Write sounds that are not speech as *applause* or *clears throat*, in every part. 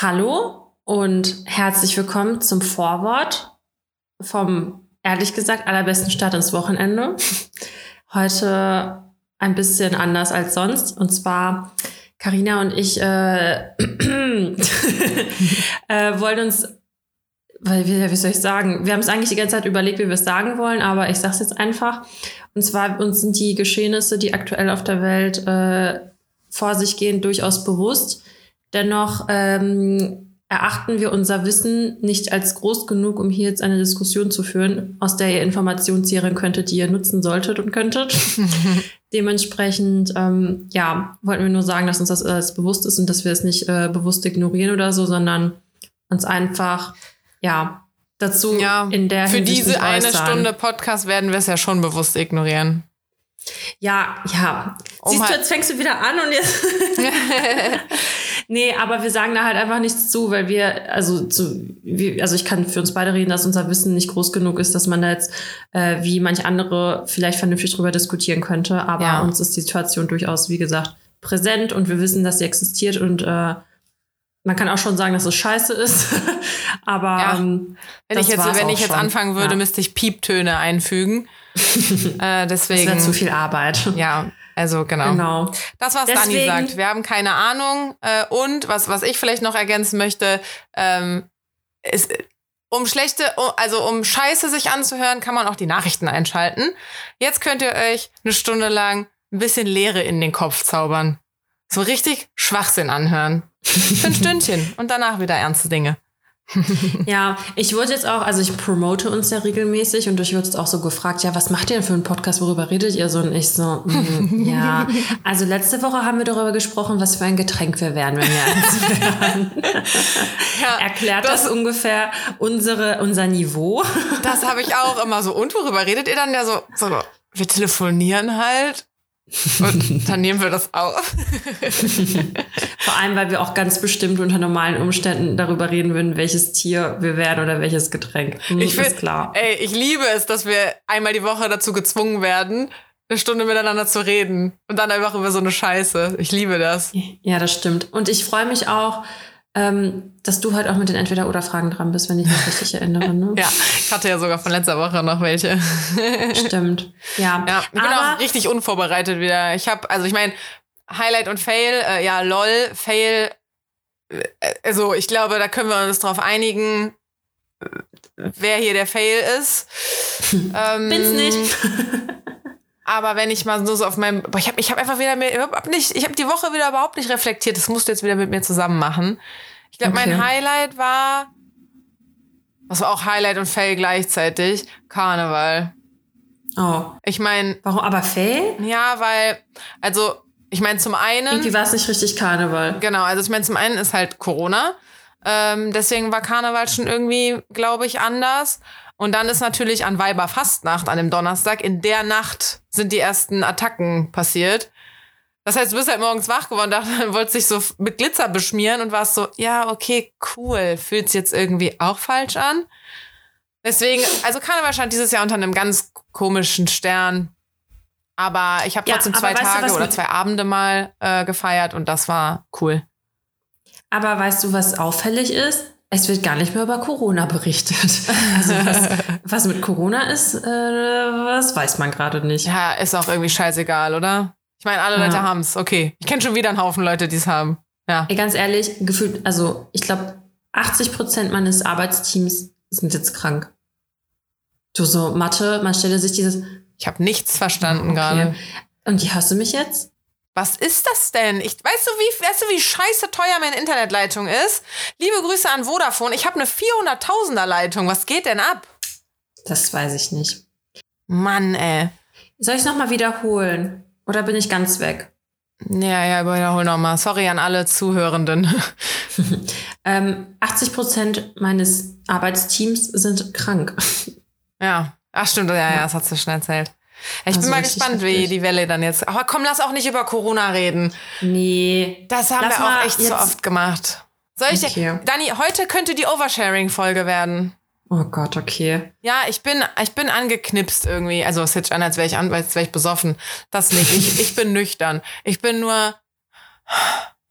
Hallo und herzlich willkommen zum Vorwort vom, ehrlich gesagt, allerbesten Start ins Wochenende. *laughs* Heute ein bisschen anders als sonst. Und zwar, Karina und ich äh, *clears throat* äh, wollen uns, weil wie, wie soll ich sagen, wir haben es eigentlich die ganze Zeit überlegt, wie wir es sagen wollen, aber ich sage es jetzt einfach. Und zwar uns sind die Geschehnisse, die aktuell auf der Welt äh, vor sich gehen, durchaus bewusst. Dennoch ähm, erachten wir unser Wissen nicht als groß genug, um hier jetzt eine Diskussion zu führen, aus der ihr Informationen zieren könntet, die ihr nutzen solltet und könntet. *laughs* Dementsprechend, ähm, ja, wollten wir nur sagen, dass uns das alles bewusst ist und dass wir es nicht äh, bewusst ignorieren oder so, sondern uns einfach, ja, dazu Ja, in der Für Hinsicht diese eine. Stunde Podcast werden wir es ja schon bewusst ignorieren. Ja, ja. Um Siehst du, halt- jetzt fängst du wieder an und jetzt. *laughs* *laughs* nee, aber wir sagen da halt einfach nichts zu, weil wir, also zu, wir, also ich kann für uns beide reden, dass unser Wissen nicht groß genug ist, dass man da jetzt äh, wie manche andere vielleicht vernünftig drüber diskutieren könnte. Aber Ja. uns ist die Situation durchaus, wie gesagt, präsent und wir wissen, dass sie existiert und äh, man kann auch schon sagen, dass es scheiße ist. *laughs* aber Ja. ähm, Wenn das ich jetzt, wenn ich jetzt schon. anfangen würde, ja. müsste ich Pieptöne einfügen. *laughs* äh, das deswegen. wäre zu viel Arbeit. Ja, also genau. Genau. Das, was Dani Deswegen- sagt. Wir haben keine Ahnung. Äh, und was, was ich vielleicht noch ergänzen möchte, ähm, ist, um schlechte, also um Scheiße sich anzuhören, kann man auch die Nachrichten einschalten. Jetzt könnt ihr euch eine Stunde lang ein bisschen Leere in den Kopf zaubern. So richtig Schwachsinn anhören. Für ein *laughs* Stündchen und danach wieder ernste Dinge. *laughs* Ja, ich wurde jetzt auch, also ich promote uns ja regelmäßig und ich wurde jetzt auch so gefragt, ja, was macht ihr denn für einen Podcast, worüber redet ihr so? Und ich so, mm, *laughs* ja. Also letzte Woche haben wir darüber gesprochen, was für ein Getränk wir wären, wenn wir eins wären. *laughs* Ja, Erklärt das, ungefähr unsere, unser Niveau? Das habe ich auch immer so. Und worüber redet ihr dann? Ja, so, so wir telefonieren halt. Und dann nehmen wir das auf. *laughs* Vor allem, weil wir auch ganz bestimmt unter normalen Umständen darüber reden würden, welches Tier wir wären oder welches Getränk. Hm, Ich ist find- klar. Ey, ich liebe es, dass wir einmal die Woche dazu gezwungen werden, eine Stunde miteinander zu reden. Und dann einfach über so eine Scheiße. Ich liebe das. Ja, das stimmt. Und ich freue mich auch, ähm, dass du halt auch mit den Entweder-Oder-Fragen dran bist, wenn ich mich richtig erinnere. Ne? *laughs* Ja, ich hatte ja sogar von letzter Woche noch welche. *laughs* Stimmt. Ja. Ja, ich bin Aber auch richtig unvorbereitet wieder. Ich habe, also ich meine, Highlight und Fail, äh, ja, lol, Fail. äh, Also ich glaube, da können wir uns drauf einigen, äh, wer hier der Fail ist. *laughs* ähm, bin's nicht. Aber wenn ich mal nur so auf meinem, boah, ich habe ich hab einfach wieder mir überhaupt nicht, ich habe die Woche wieder überhaupt nicht reflektiert. Das musst du jetzt wieder mit mir zusammen machen. Ich glaube, Okay. mein Highlight war, was war auch Highlight und Fail gleichzeitig, Karneval. Oh. Ich meine, Warum? Aber Fail? ja, weil, also, ich meine, zum einen, Irgendwie war es nicht richtig Karneval. genau, also ich meine, zum einen ist halt Corona. Ähm, deswegen war Karneval schon irgendwie, glaube ich, anders. Und dann ist natürlich an Weiberfastnacht, an dem Donnerstag, in der Nacht sind die ersten Attacken passiert. Das heißt, du bist halt morgens wach geworden, *laughs* dachte, wolltest dich so mit Glitzer beschmieren und warst so, ja, okay, cool. Fühlt's jetzt irgendwie auch falsch an? Deswegen, also Karneval stand dieses Jahr unter einem ganz komischen Stern. Aber ich habe Ja, trotzdem zwei Tage oder zwei Abende mal äh, gefeiert und das war cool. Aber weißt du, was auffällig ist? Es wird gar nicht mehr über Corona berichtet. *laughs* Also was, was mit Corona ist, äh, das weiß man gerade nicht. Ja, ist auch irgendwie scheißegal, oder? Ich meine, alle Ja. Leute haben's. Okay. Ich kenne schon wieder einen Haufen Leute, die es haben. Ja. Ey, ganz ehrlich, gefühlt, also ich glaube, 80 Prozent meines Arbeitsteams sind jetzt krank. Du so, Mathe, man stelle sich dieses. Ich habe nichts verstanden Okay. gerade. Und die hörst du mich jetzt? Was ist das denn? Ich, weißt, du, wie, weißt du, wie scheiße teuer meine Internetleitung ist? Liebe Grüße an Vodafone. Ich habe eine 400.000er Leitung. Was geht denn ab? Das weiß ich nicht. Mann, ey. Soll ich es nochmal wiederholen? Oder bin ich ganz weg? Ja, ja, wiederhol nochmal. Sorry an alle Zuhörenden. *laughs* Ähm, 80 Prozent meines Arbeitsteams sind krank. ja. Ach, stimmt. Ja, ja, das hast du schon erzählt. Ich Also bin mal gespannt, wie die Welle dann jetzt. Aber komm, lass auch nicht über Corona reden. Nee. Das haben Lass wir auch echt so jetzt- oft gemacht. Soll ich dir, Okay. Dani, heute könnte die Oversharing-Folge werden. Oh Gott, okay. Ja, ich bin, ich bin angeknipst irgendwie. Also es hört sich an, als wäre ich, an, als wäre ich besoffen. Das nicht. Ich, ich bin nüchtern. Ich bin nur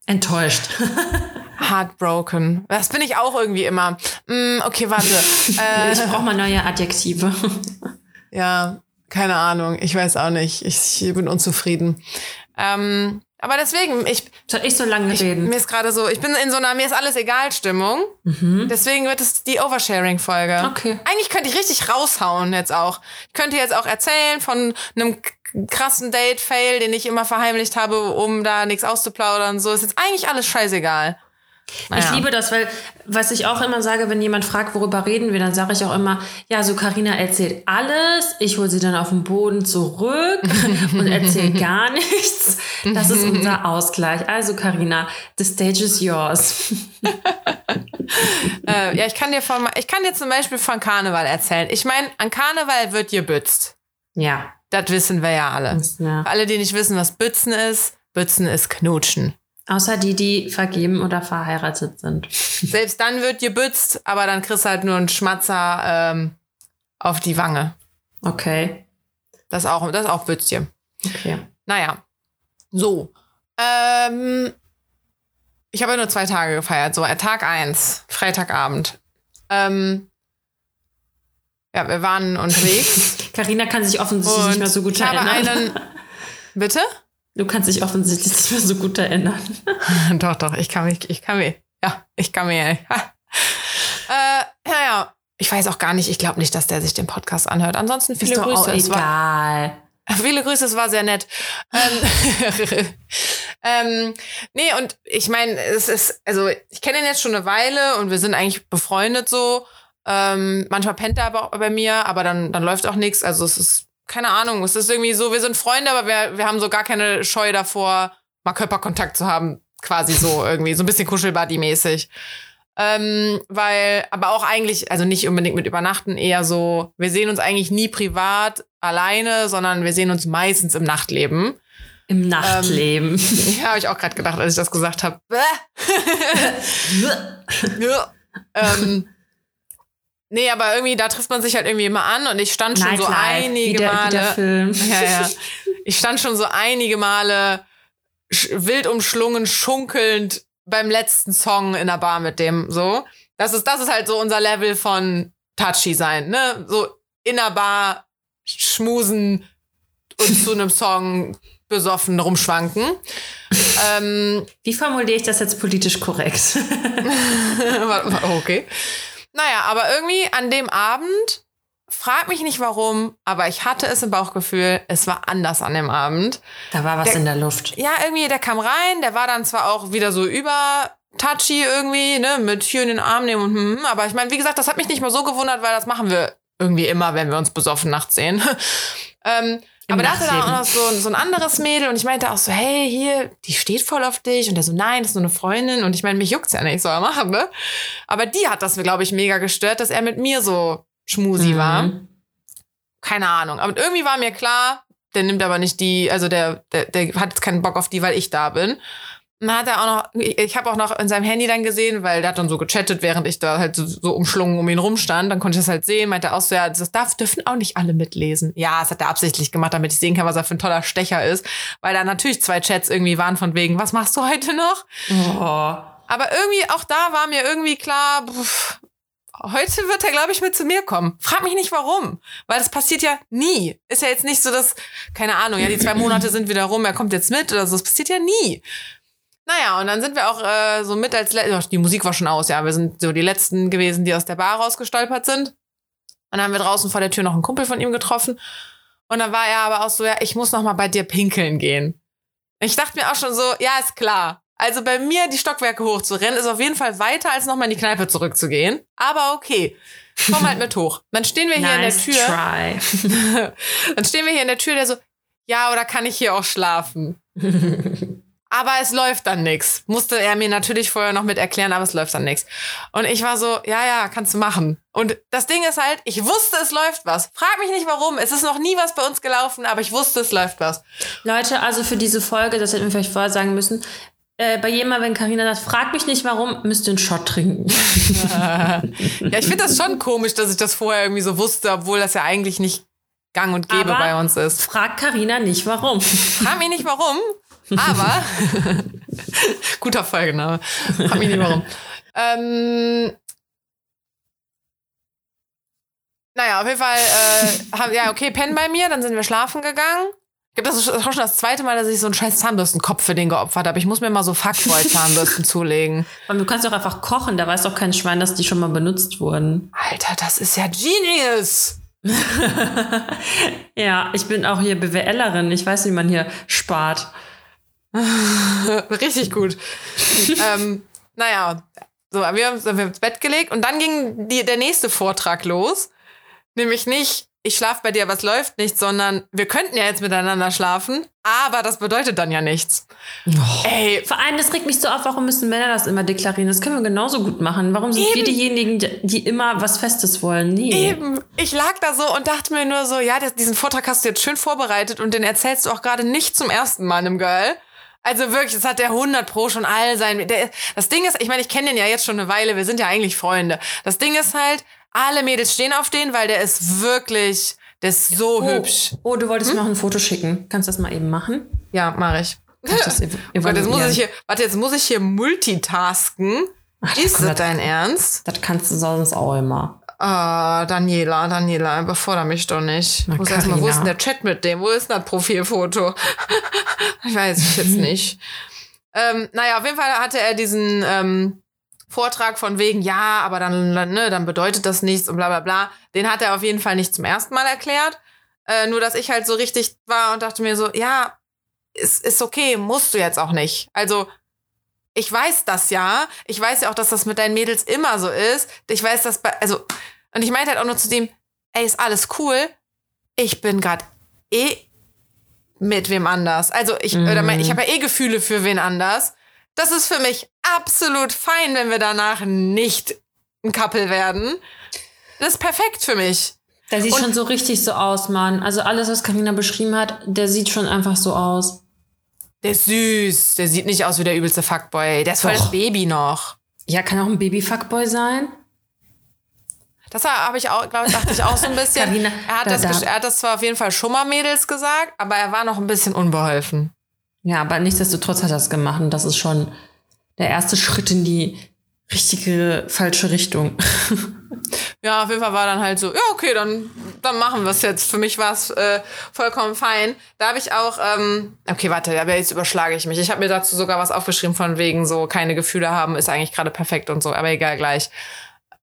Enttäuscht. Heartbroken. Das bin ich auch irgendwie immer. Mm, okay, warte. *laughs* Äh, Ich brauche mal neue Adjektive. ja, keine Ahnung. Ich weiß auch nicht. Ich, ich bin unzufrieden. Ähm, aber deswegen, ich, Soll ich so lange ich reden? mir ist gerade so, ich bin in so einer mir ist alles egal Stimmung. Deswegen wird es die Oversharing-Folge. Okay. Eigentlich könnte ich richtig raushauen jetzt auch. Ich könnte jetzt auch erzählen von einem krassen Date-Fail, den ich immer verheimlicht habe, um da nichts auszuplaudern. So ist jetzt eigentlich alles scheißegal. Ich Naja. liebe das, weil was ich auch immer sage, wenn jemand fragt, worüber reden wir, dann sage ich auch immer, ja, so Karina erzählt alles, ich hole sie dann auf den Boden zurück *laughs* und erzähle gar nichts. Das ist unser *laughs* Ausgleich. Also Karina, the stage is yours. *laughs* Äh, ja, ich kann dir von, ich kann dir zum Beispiel von Karneval erzählen. Ich meine, an Karneval wird gebützt. Ja. Das wissen wir ja alle. ja. Alle, die nicht wissen, was Bützen ist, Bützen ist Knutschen. Außer die, die vergeben oder verheiratet sind. Selbst dann wird gebützt, aber dann kriegst du halt nur einen Schmatzer ähm, auf die Wange. Okay. Das ist auch, das auch Bützchen. Okay. Naja. So. Ähm, ich habe ja nur zwei Tage gefeiert. So, Tag eins, Freitagabend. Ähm, ja, wir waren unterwegs. *laughs* Karina kann sich offensichtlich nicht mehr so gut ich habe einen. *laughs* Bitte? Du kannst dich offensichtlich nicht mehr so gut erinnern. *laughs* doch, doch, ich kann mich, ich kann mich, ja, ich kann mich. *laughs* äh, naja, ich weiß auch gar nicht, ich glaube nicht, dass der sich den Podcast anhört. Ansonsten viele Ist Grüße. auch Es war, egal. *laughs* viele Grüße, es war sehr nett. ähm, ähm, nee, und ich meine, es ist, also ich kenne ihn jetzt schon eine Weile und wir sind eigentlich befreundet so. Ähm, manchmal pennt er aber auch bei mir, aber dann, dann läuft auch nichts. Also es ist, keine Ahnung, es ist irgendwie so, wir sind Freunde, aber wir, wir haben so gar keine Scheu davor, mal Körperkontakt zu haben. Quasi so *laughs* irgendwie, so ein bisschen Kuschelbuddy-mäßig. Ähm, weil, aber auch eigentlich, also nicht unbedingt mit Übernachten, eher so, wir sehen uns eigentlich nie privat alleine, sondern wir sehen uns meistens im Nachtleben. Im Nachtleben. *laughs* Ja, habe ich auch gerade gedacht, als ich das gesagt habe. *laughs* ähm, nee, aber irgendwie, da trifft man sich halt irgendwie immer an und ich stand schon so Nightlife, einige wie der, Male. Wie Film. *laughs* Ja, ja. *laughs* Ich stand schon so einige Male wild umschlungen, schunkelnd beim letzten Song in der Bar mit dem so. Das ist, das ist halt so unser Level von touchy sein, ne? So in der Bar schmusen und zu einem Song besoffen rumschwanken. *laughs* ähm, Wie formuliere ich das jetzt politisch korrekt? Okay. Naja, aber irgendwie an dem Abend, frag mich nicht warum, aber ich hatte es im Bauchgefühl, es war anders an dem Abend. Da war was Der- in der Luft. Ja, irgendwie, der kam rein, der war dann zwar auch wieder so über touchy irgendwie, ne, mit hier in den Arm nehmen und hm, aber ich meine, wie gesagt, das hat mich nicht mal so gewundert, weil das machen wir irgendwie immer, wenn wir uns besoffen nachts sehen. *laughs* ähm, aber da hatte dann auch noch so, so ein anderes Mädel und ich meinte auch so, hey, hier, die steht voll auf dich. Und der so, nein, das ist nur eine Freundin. Und ich meine, mich juckt's ja nicht, soll er machen, ne? Aber die hat das, glaube ich, mega gestört, dass er mit mir so schmusi war Mhm. keine Ahnung. Aber irgendwie war mir klar, der nimmt aber nicht die, also der, der, der hat jetzt keinen Bock auf die, weil ich da bin. Dann hat er auch noch, ich habe auch noch in seinem Handy dann gesehen, weil der hat dann so gechattet, während ich da halt so, so umschlungen um ihn rumstand. Dann konnte ich das halt sehen, meinte auch so, ja, das darf, dürfen auch nicht alle mitlesen. Ja, das hat er absichtlich gemacht, damit ich sehen kann, was er für ein toller Stecher ist. Weil da natürlich zwei Chats irgendwie waren von wegen, was machst du heute noch? Oh. Aber irgendwie, auch da war mir irgendwie klar, pff, heute wird er, glaube ich, mit zu mir kommen. Frag mich nicht warum. Weil das passiert ja nie. Ist ja jetzt nicht so, dass, keine Ahnung, ja, die zwei Monate sind wieder rum, er kommt jetzt mit oder so. Das passiert ja nie. Naja, und dann sind wir auch äh, so mit als Le die Musik war schon aus, ja. Wir sind so die letzten gewesen, die aus der Bar rausgestolpert sind. Und dann haben wir draußen vor der Tür noch einen Kumpel von ihm getroffen. Und dann war er aber auch so, ja, ich muss noch mal bei dir pinkeln gehen. Ich dachte mir auch schon so, ja, ist klar. Also bei mir die Stockwerke hochzurennen, ist auf jeden Fall weiter, als nochmal in die Kneipe zurückzugehen. Aber okay. Komm halt mit hoch. Dann stehen wir hier Nice in der Tür. try. *laughs* Dann stehen wir hier in der Tür, der so, ja, oder kann ich hier auch schlafen? *laughs* Aber es läuft dann nix. Musste er mir natürlich vorher noch mit erklären, aber es läuft dann nix. Und ich war so, ja, ja, kannst du machen. Und das Ding ist halt, ich wusste, es läuft was. Frag mich nicht warum. Es ist noch nie was bei uns gelaufen, aber ich wusste, es läuft was. Leute, also für diese Folge, das hätten wir vielleicht vorher sagen müssen, äh, bei jedem Mal, wenn Karina sagt, frag mich nicht warum, müsst ihr einen Shot trinken. *laughs* Ja, ich finde das schon komisch, dass ich das vorher irgendwie so wusste, obwohl das ja eigentlich nicht gang und gäbe Aber- bei uns ist. Frag Karina nicht warum. Frag mich nicht warum. Aber, *laughs* guter Folgename. Frag mich nicht warum. ähm, naja, auf jeden Fall, äh, haben, ja, okay, pennen bei mir, dann sind wir schlafen gegangen. Ich glaube, das ist auch schon das zweite Mal, dass ich so einen scheiß Zahnbürstenkopf für den geopfert habe. Ich muss mir mal so Fuckboy-Zahnbürsten *laughs* zulegen. Und du kannst doch einfach kochen, da weiß doch kein Schwein, dass die schon mal benutzt wurden. Alter, das ist ja genius! *laughs* ja, ich bin auch hier BWLerin. Ich weiß, wie man hier spart. *laughs* Richtig gut. *laughs* ähm, naja, so, wir haben uns ins Bett gelegt und dann ging die, der nächste Vortrag los. Nämlich nicht, ich schlafe bei dir, was läuft nicht, sondern wir könnten ja jetzt miteinander schlafen, aber das bedeutet dann ja nichts. Oh. Ey. Vor allem, das regt mich so auf, warum müssen Männer das immer deklarieren? Das können wir genauso gut machen. Warum sind Eben. wir diejenigen, die immer was Festes wollen? Nee. Eben. Ich lag da so und dachte mir nur so, ja, diesen Vortrag hast du jetzt schön vorbereitet und den erzählst du auch gerade nicht zum ersten Mal einem Girl. Also wirklich, das hat der 100 Pro schon all sein. Der, das Ding ist, ich meine, ich kenne den ja jetzt schon eine Weile, wir sind ja eigentlich Freunde. Das Ding ist halt, alle Mädels stehen auf den, weil der ist wirklich, der ist so oh. hübsch. Oh, du wolltest hm? noch ein Foto schicken. Kannst du das mal eben machen? Ja, mache ich. Das *laughs* warte, jetzt muss ich hier, warte, jetzt muss ich hier multitasken. Ach, ist das dein Ernst? Das kannst du sonst auch immer. Ah, Daniela, Daniela, überfordere mich doch nicht. Na, wo, ist mal, wo ist denn der Chat mit dem? Wo ist denn das Profilfoto? *laughs* ich weiß es jetzt nicht. ähm, naja, auf jeden Fall hatte er diesen ähm, Vortrag von wegen, ja, aber dann, ne, dann bedeutet das nichts und bla bla bla. Den hat er auf jeden Fall nicht zum ersten Mal erklärt. Äh, nur, dass ich halt so richtig war und dachte mir so, ja, ist, ist okay, musst du jetzt auch nicht. Also, ich weiß das ja. Ich weiß ja auch, dass das mit deinen Mädels immer so ist. Ich weiß das bei, also, und ich meinte halt auch nur zu dem, ey, ist alles cool. Ich bin gerade eh mit wem anders. Also ich, mhm. oder mein, ich habe ja eh Gefühle für wen anders. Das ist für mich absolut fein, wenn wir danach nicht ein Couple werden. Das ist perfekt für mich. Der sieht und schon so richtig so aus, Mann. Also alles, was Karina beschrieben hat, der sieht schon einfach so aus. Der ist süß. Der sieht nicht aus wie der übelste Fuckboy. Der ist voll das Baby noch. Ja, kann auch ein Baby-Fuckboy sein. Das habe ich auch, glaube ich, dachte ich auch so ein bisschen. Carina, er, hat da, das, da. er hat das zwar auf jeden Fall schon mal Mädels gesagt, aber er war noch ein bisschen unbeholfen. Ja, aber nichtsdestotrotz hat er es gemacht und das ist schon der erste Schritt in die richtige falsche Richtung. *laughs* ja, auf jeden Fall war dann halt so, ja, okay, dann, dann machen wir es jetzt. Für mich war es äh, vollkommen fein. Da habe ich auch, ähm, okay, warte, aber jetzt überschlage ich mich. Ich habe mir dazu sogar was aufgeschrieben von wegen so, keine Gefühle haben ist eigentlich gerade perfekt und so, aber egal gleich.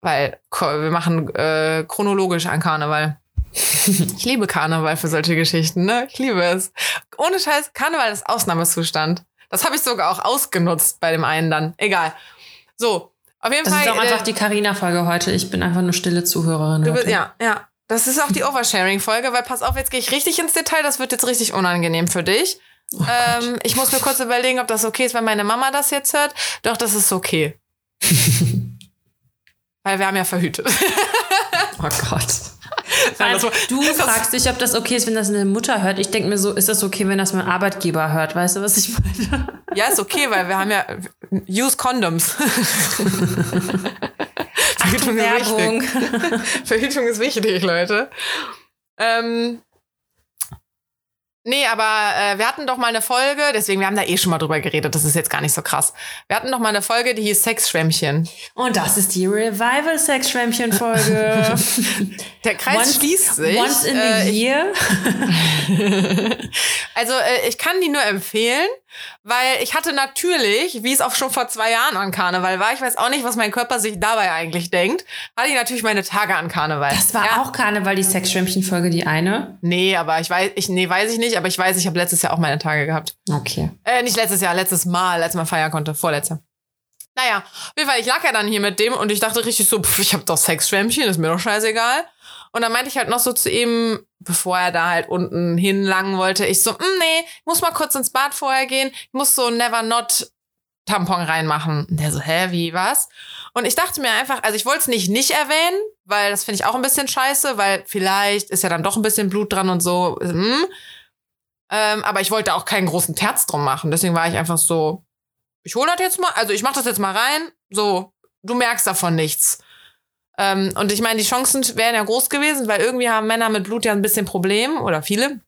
Weil wir machen äh, chronologisch an Karneval. *laughs* ich liebe Karneval für solche Geschichten, ne? Ich liebe es. Ohne Scheiß, Karneval ist Ausnahmezustand. Das habe ich sogar auch ausgenutzt bei dem einen dann. Egal. So, auf jeden das Fall. Das ist auch einfach äh, die Carina-Folge heute. Ich bin einfach nur stille Zuhörerin. Du bist, ja, ja. Das ist auch die Oversharing-Folge, weil pass auf, jetzt gehe ich richtig ins Detail. Das wird jetzt richtig unangenehm für dich. Oh ähm, ich muss mir kurz überlegen, ob das okay ist, wenn meine Mama das jetzt hört. Doch, das ist okay. *laughs* weil wir haben ja verhütet. oh Gott. *laughs* Nein, du *laughs* fragst dich, ob das okay ist, wenn das eine Mutter hört. Ich denke mir so, ist das okay, wenn das mein Arbeitgeber hört? Weißt du, was ich meine? Ja, ist okay, weil wir haben ja use Condoms. Verhütung ist wichtig. Verhütung ist wichtig, Leute. Ähm, Nee, aber äh, wir hatten doch mal eine Folge, deswegen, wir haben da eh schon mal drüber geredet, das ist jetzt gar nicht so krass. Wir hatten doch mal eine Folge, die hieß Sexschwämmchen. Und das ist die Revival-Sexschwämmchen-Folge. *laughs* Der Kreis once, schließt sich. Once in a äh, year. *laughs* also, äh, ich kann die nur empfehlen. Weil ich hatte natürlich, wie es auch schon vor zwei Jahren an Karneval war, ich weiß auch nicht, was mein Körper sich dabei eigentlich denkt, hatte ich natürlich meine Tage an Karneval. Das war ja. auch Karneval, die Sexschwämmchen-Folge, die eine? Nee, aber ich weiß, ich, nee, weiß ich nicht, aber ich weiß, ich habe letztes Jahr auch meine Tage gehabt. Okay. Äh, nicht letztes Jahr, letztes Mal, als man feiern konnte, vorletztes. Naja, auf jeden Fall, ich lag ja dann hier mit dem und ich dachte richtig so, pff, ich hab doch Sexschwämmchen, ist mir doch scheißegal. Und dann meinte ich halt noch so zu ihm, bevor er da halt unten hinlangen wollte, ich so, mm, nee, ich muss mal kurz ins Bad vorher gehen, ich muss so Never Not Tampon reinmachen. Und der so, hä, wie, was? Und ich dachte mir einfach, also ich wollte es nicht nicht erwähnen, weil das finde ich auch ein bisschen scheiße, weil vielleicht ist ja dann doch ein bisschen Blut dran und so. Hm. Ähm, aber ich wollte auch keinen großen Terz drum machen. Deswegen war ich einfach so, ich hole das jetzt mal, also ich mache das jetzt mal rein. So, du merkst davon nichts. Ähm, und ich meine, die Chancen wären ja groß gewesen, weil irgendwie haben Männer mit Blut ja ein bisschen Problem oder viele.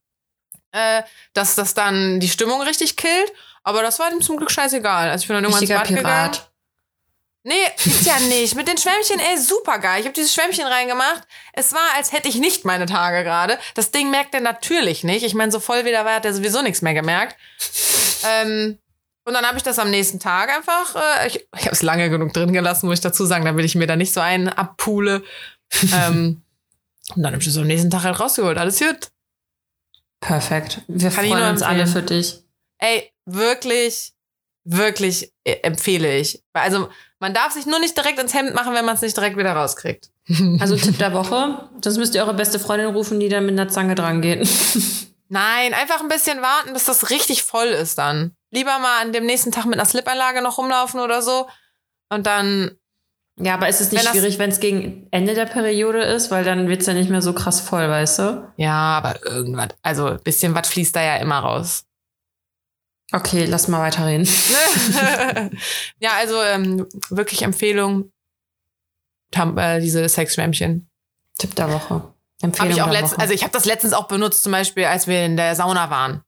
äh, dass das dann die Stimmung richtig killt. Aber das war ihm zum Glück scheißegal. Also ich bin dann irgendwann Richtiger ins Bad gegangen. Pirat. Nee, ist ja nicht. Mit den Schwämmchen, ey, super geil. Ich habe dieses Schwämmchen reingemacht. Es war, als hätte ich nicht meine Tage gerade. Das Ding merkt er natürlich nicht. Ich meine, so voll wieder war, hat er sowieso nichts mehr gemerkt. ähm, und dann habe ich das am nächsten Tag einfach, äh, ich, ich habe es lange genug drin gelassen, muss ich dazu sagen, damit ich mir da nicht so einen abpule. *laughs* ähm, und dann habe ich das am nächsten Tag halt rausgeholt. Alles gut. Perfekt. Wir Kann freuen uns alle für dich. Ey, wirklich, wirklich äh, empfehle ich. Also, man darf sich nur nicht direkt ins Hemd machen, wenn man es nicht direkt wieder rauskriegt. *laughs* Also Tipp der Woche. Sonst müsst ihr eure beste Freundin rufen, die dann mit einer Zange dran geht. *laughs* Nein, einfach ein bisschen warten, bis das richtig voll ist dann. Lieber mal an dem nächsten Tag mit einer Slip-Einlage noch rumlaufen oder so. Und dann, Ja, aber ist es nicht Wenn schwierig, wenn es gegen Ende der Periode ist, weil dann wird's ja nicht mehr so krass voll, weißt du? ja, aber irgendwas. Also, ein bisschen was fließt da ja immer raus. Okay, lass mal weiterreden. *laughs* ja, also ähm, wirklich Empfehlung. Tam äh, diese Sexschwämmchen. Tipp der Woche. Empfehlung ich auch letztens, also ich habe das letztens auch benutzt, zum Beispiel, als wir in der Sauna waren.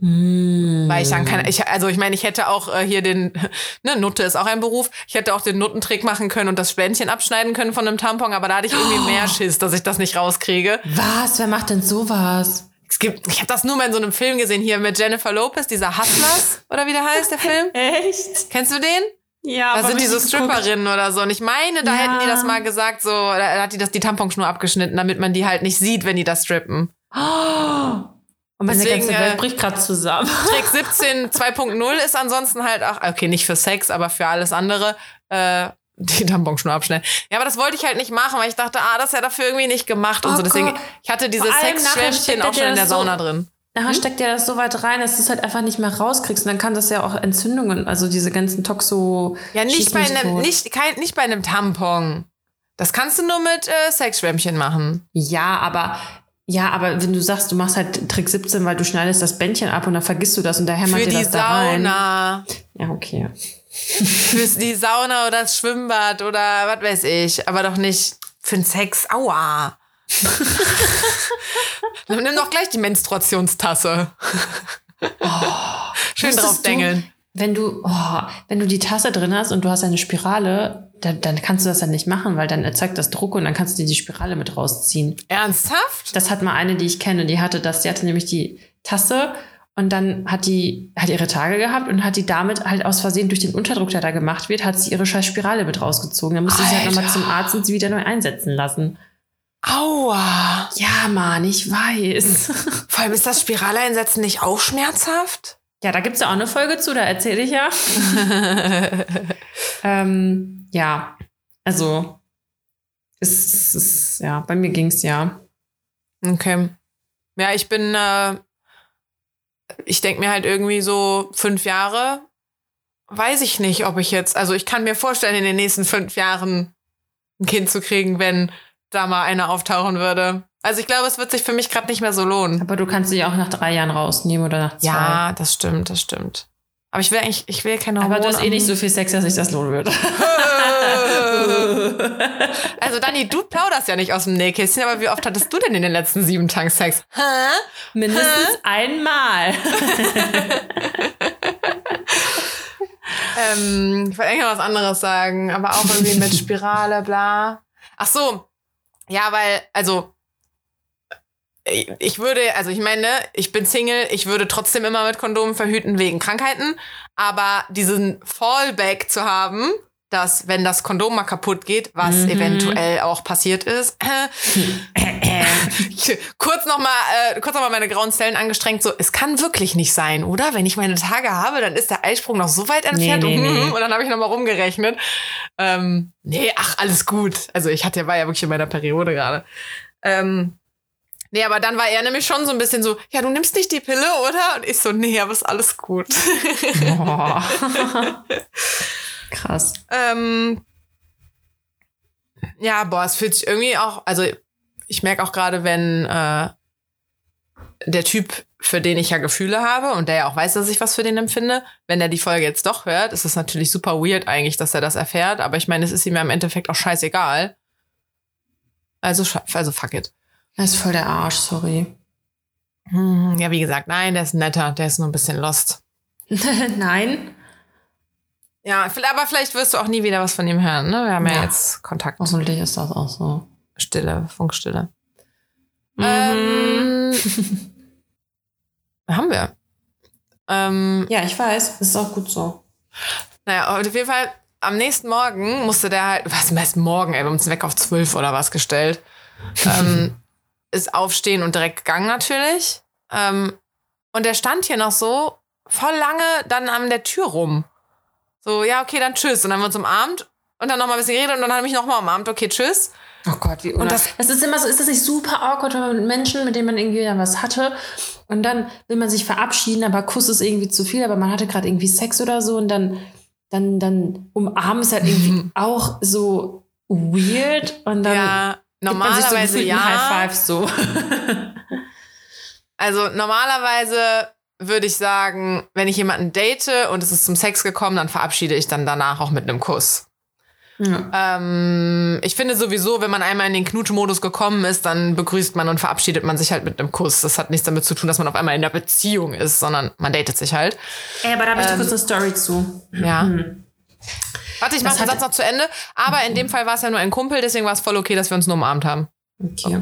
Mm. Weil ich dann keine, ich, also ich meine, ich hätte auch äh, hier den, *laughs* ne, Nutte ist auch ein Beruf, ich hätte auch den Nuttentrick machen können und das Spännchen abschneiden können von einem Tampon, aber da hatte ich irgendwie mehr Schiss, dass ich das nicht rauskriege. Was? Wer macht denn sowas? Es gibt, ich habe das nur mal in so einem Film gesehen, hier mit Jennifer Lopez, dieser Hustlers, oder wie der heißt, der Film. *laughs* Echt? Kennst du den? Ja, Da sind die so Stripperinnen oder so. Und ich meine, da Ja. hätten die das mal gesagt, so, da hat die das die Tamponschnur abgeschnitten, damit man die halt nicht sieht, wenn die das strippen. Oh. Und meine Deswegen, ganze äh, Welt bricht gerade zusammen. *laughs* Trick 17 2.0 ist ansonsten halt auch, okay, nicht für Sex, aber für alles andere, äh, die Tamponschnur abschneiden. Ja, aber das wollte ich halt nicht machen, weil ich dachte, ah, das ist ja dafür irgendwie nicht gemacht und Oh so. Deswegen, Gott. ich hatte diese Vor allem nachher Sexschwämmchen auch schon dir in der so- Sauna drin. Nachher steckt ja das so weit rein, dass du es halt einfach nicht mehr rauskriegst. Und dann kann das ja auch Entzündungen, also diese ganzen Toxo. Ja, nicht bei einem, tot. nicht, kein, nicht bei einem Tampon. Das kannst du nur mit äh, Sexschwämmchen machen. Ja, aber. Ja, aber wenn du sagst, du machst halt Trick 17, weil du schneidest das Bändchen ab und dann vergisst du das und daher hämmert Für dir die das da rein. Sauna. Ja, okay. Für die Sauna oder das Schwimmbad oder was weiß ich. Aber doch nicht für den Sex. Aua. Dann *laughs* nimm doch gleich die Menstruationstasse. Schön Wusstest drauf du, dengeln. Wenn du, oh, wenn du die Tasse drin hast und du hast eine Spirale, dann, dann kannst du das dann nicht machen, weil dann erzeugt das Druck und dann kannst du dir die Spirale mit rausziehen. Ernsthaft? Das hat mal eine, die ich kenne, die hatte das. Die hatte nämlich die Tasse und dann hat die hat ihre Tage gehabt und hat die damit halt aus Versehen durch den Unterdruck, der da gemacht wird, hat sie ihre scheiß Spirale mit rausgezogen. Dann musste sie halt nochmal zum Arzt und sie wieder neu einsetzen lassen. Aua. Ja, Mann, ich weiß. Vor allem ist das Spirale einsetzen nicht auch schmerzhaft? Ja, da gibt's ja auch eine Folge zu, da erzähle ich ja. *laughs* ähm, ja, also es, es ist, ja, bei mir ging's ja. Okay. Ja, ich bin, äh, ich denke mir halt irgendwie so fünf Jahre, weiß ich nicht, ob ich jetzt, also ich kann mir vorstellen, in den nächsten fünf Jahren ein Kind zu kriegen, wenn da mal einer auftauchen würde. Also ich glaube, es wird sich für mich gerade nicht mehr so lohnen. Aber du kannst dich auch nach drei Jahren rausnehmen oder nach zwei. Ja, das stimmt, das stimmt. Aber ich will eigentlich, ich will keine Aber Hormone. du hast eh nicht so viel Sex, dass sich das lohnen würde. *laughs* Also Dani, du plauderst ja nicht aus dem Nähkästchen, aber wie oft hattest du denn in den letzten sieben Tagen Sex? Hä? Mindestens einmal. *laughs* Ähm, ich wollte eigentlich noch was anderes sagen, aber auch irgendwie mit Spirale, bla. Ach so. Ja, weil, also, ich- ich würde, also ich meine, ich bin Single, ich würde trotzdem immer mit Kondomen verhüten wegen Krankheiten, aber diesen Fallback zu haben, dass wenn das Kondom mal kaputt geht, was Mhm. eventuell auch passiert ist, kurz noch mal, äh, kurz noch mal meine grauen Zellen angestrengt, so, es kann wirklich nicht sein, oder? Wenn ich meine Tage habe, dann ist der Eisprung noch so weit entfernt nee, und, nee. *laughs* und dann habe ich noch mal rumgerechnet. Ähm, nee, ach, alles gut. Also ich hatte, war ja wirklich in meiner Periode gerade. Ähm, nee, aber dann war er nämlich schon so ein bisschen so, ja, du nimmst nicht die Pille, oder? Und ich so, nee, aber ist alles gut. Boah. *laughs* Krass. Ähm, ja, boah, es fühlt sich irgendwie auch, also ich merke auch gerade, wenn äh, der Typ, für den ich ja Gefühle habe und der ja auch weiß, dass ich was für den empfinde, wenn er die Folge jetzt doch hört, ist es natürlich super weird eigentlich, dass er das erfährt, aber ich meine, es ist ihm ja im Endeffekt auch scheißegal. Also, also fuck it. Das ist voll der Arsch, sorry. Hm, ja, wie gesagt, nein, der ist netter, der ist nur ein bisschen lost. *laughs* Nein. Ja, aber vielleicht wirst du auch nie wieder was von ihm hören, ne? Wir haben ja, Ja. jetzt Kontakt. Hoffentlich ist das auch so. Stille, Funkstille. Mhm. Ähm, *laughs* haben wir. Ähm, Ja, ich weiß. Ist auch gut so. Naja, auf jeden Fall, am nächsten Morgen musste der halt, was besten morgen, ey, wir haben uns weg auf zwölf oder was gestellt. ähm, *laughs* ist aufstehen und direkt gegangen natürlich. Ähm, und der stand hier noch so voll lange dann an der Tür rum. So, ja, okay, dann tschüss. Und dann haben wir uns umarmt und dann noch mal ein bisschen geredet und dann habe ich mich noch mal umarmt. Okay, tschüss. Oh Gott, wie Und das, das- ist immer so, ist das nicht super awkward, wenn man mit Menschen, mit denen man irgendwie dann was hatte und dann will man sich verabschieden, aber Kuss ist irgendwie zu viel, aber man hatte gerade irgendwie Sex oder so und dann, dann, dann umarmen ist halt irgendwie *laughs* auch so weird und dann ja, so normalerweise gefühlt ja. High Five so. *laughs* Also normalerweise würde ich sagen, wenn ich jemanden date und es ist zum Sex gekommen, dann verabschiede ich dann danach auch mit einem Kuss. ja. Ähm, ich finde sowieso, wenn man einmal in den Knutschmodus gekommen ist, dann begrüßt man und verabschiedet man sich halt mit einem Kuss. Das hat nichts damit zu tun, dass man auf einmal in der Beziehung ist, sondern man datet sich halt. Ey, aber da habe ich Ähm, kurz eine Story zu. Ja. Mhm. Warte, ich mache den Satz noch zu Ende. Aber in dem Fall war es ja nur ein Kumpel, deswegen war es voll okay, dass wir uns nur umarmt haben. Okay.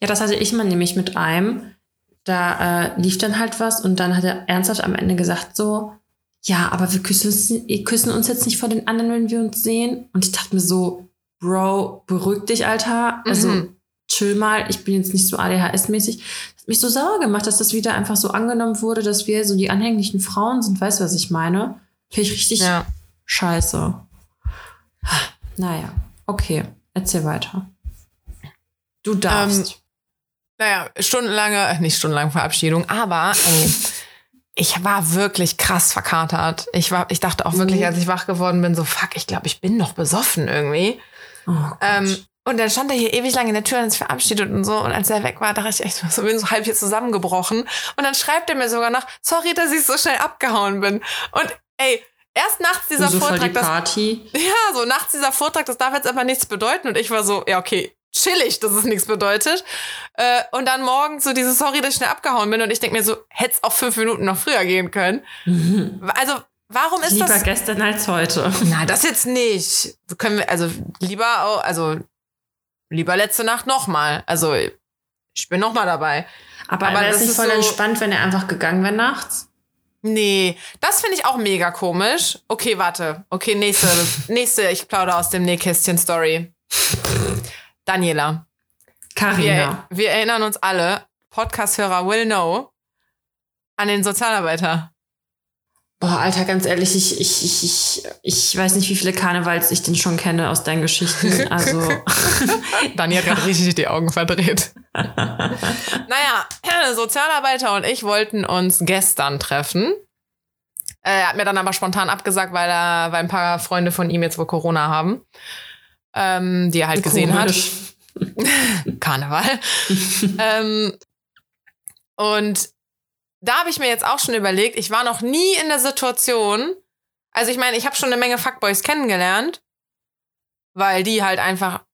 Ja, das hatte ich mal nämlich mit einem. Da äh, lief dann halt was und dann hat er ernsthaft am Ende gesagt so, ja, aber wir küssen uns, wir küssen uns jetzt nicht vor den anderen, wenn wir uns sehen. Und ich dachte mir so, Bro, beruhig dich, Alter. Also Mhm. chill mal, ich bin jetzt nicht so ADHS-mäßig. Das hat mich so sauer gemacht, dass das wieder einfach so angenommen wurde, dass wir so die anhänglichen Frauen sind. Weißt du, was ich meine? Finde ich richtig Ja. scheiße. Naja, okay, erzähl weiter. Du darfst. Naja, stundenlange, äh, nicht stundenlange Verabschiedung, aber ey, ich war wirklich krass verkatert. Ich, war, ich dachte auch wirklich, Mhm. als ich wach geworden bin, so, fuck, ich glaube, ich bin noch besoffen irgendwie. oh. Ähm, und dann stand er hier ewig lang in der Tür und hat sich verabschiedet und so. Und als er weg war, dachte ich echt so, bin so halb hier zusammengebrochen. Und dann schreibt er mir sogar noch, sorry, dass ich so schnell abgehauen bin. Und ey, erst nachts dieser so die Vortrag, das, Party. *laughs* ja, so nachts dieser Vortrag, das darf jetzt aber nichts bedeuten. Und ich war so, ja, okay, chillig, dass es nichts bedeutet. Äh, und dann morgens so dieses Sorry, dass ich schnell abgehauen bin. Und ich denke mir so, hätte es auch fünf Minuten noch früher gehen können. Also, warum ist Lieber das? gestern als heute. Na, das jetzt nicht. Können wir, also lieber auch, also lieber letzte Nacht nochmal. Also ich bin nochmal dabei. Aber, Aber wäre das es nicht voll so- entspannt, wenn er einfach gegangen wäre nachts? Nee, das finde ich auch mega komisch. Okay, warte. Okay, nächste, *laughs* nächste, ich plaudere aus dem Nähkästchen-Story. Daniela. Wir, Carina. wir erinnern uns alle, Podcast-Hörer will know, an den Sozialarbeiter. Boah, Alter, ganz ehrlich, ich, ich, ich, ich, ich weiß nicht, wie viele Karnevals ich denn schon kenne aus deinen Geschichten. *laughs* Also, *laughs* Daniel hat gerade richtig die Augen verdreht. *laughs* naja, *clears throat* Sozialarbeiter und ich wollten uns gestern treffen. Er hat mir dann aber spontan abgesagt, weil er, weil ein paar Freunde von ihm jetzt wohl Corona haben. Ähm, die er halt gesehen hat. *laughs* Karneval. *laughs* ähm, und da habe ich mir jetzt auch schon überlegt, ich war noch nie in der Situation, also ich meine, ich habe schon eine Menge Fuckboys kennengelernt, weil die halt einfach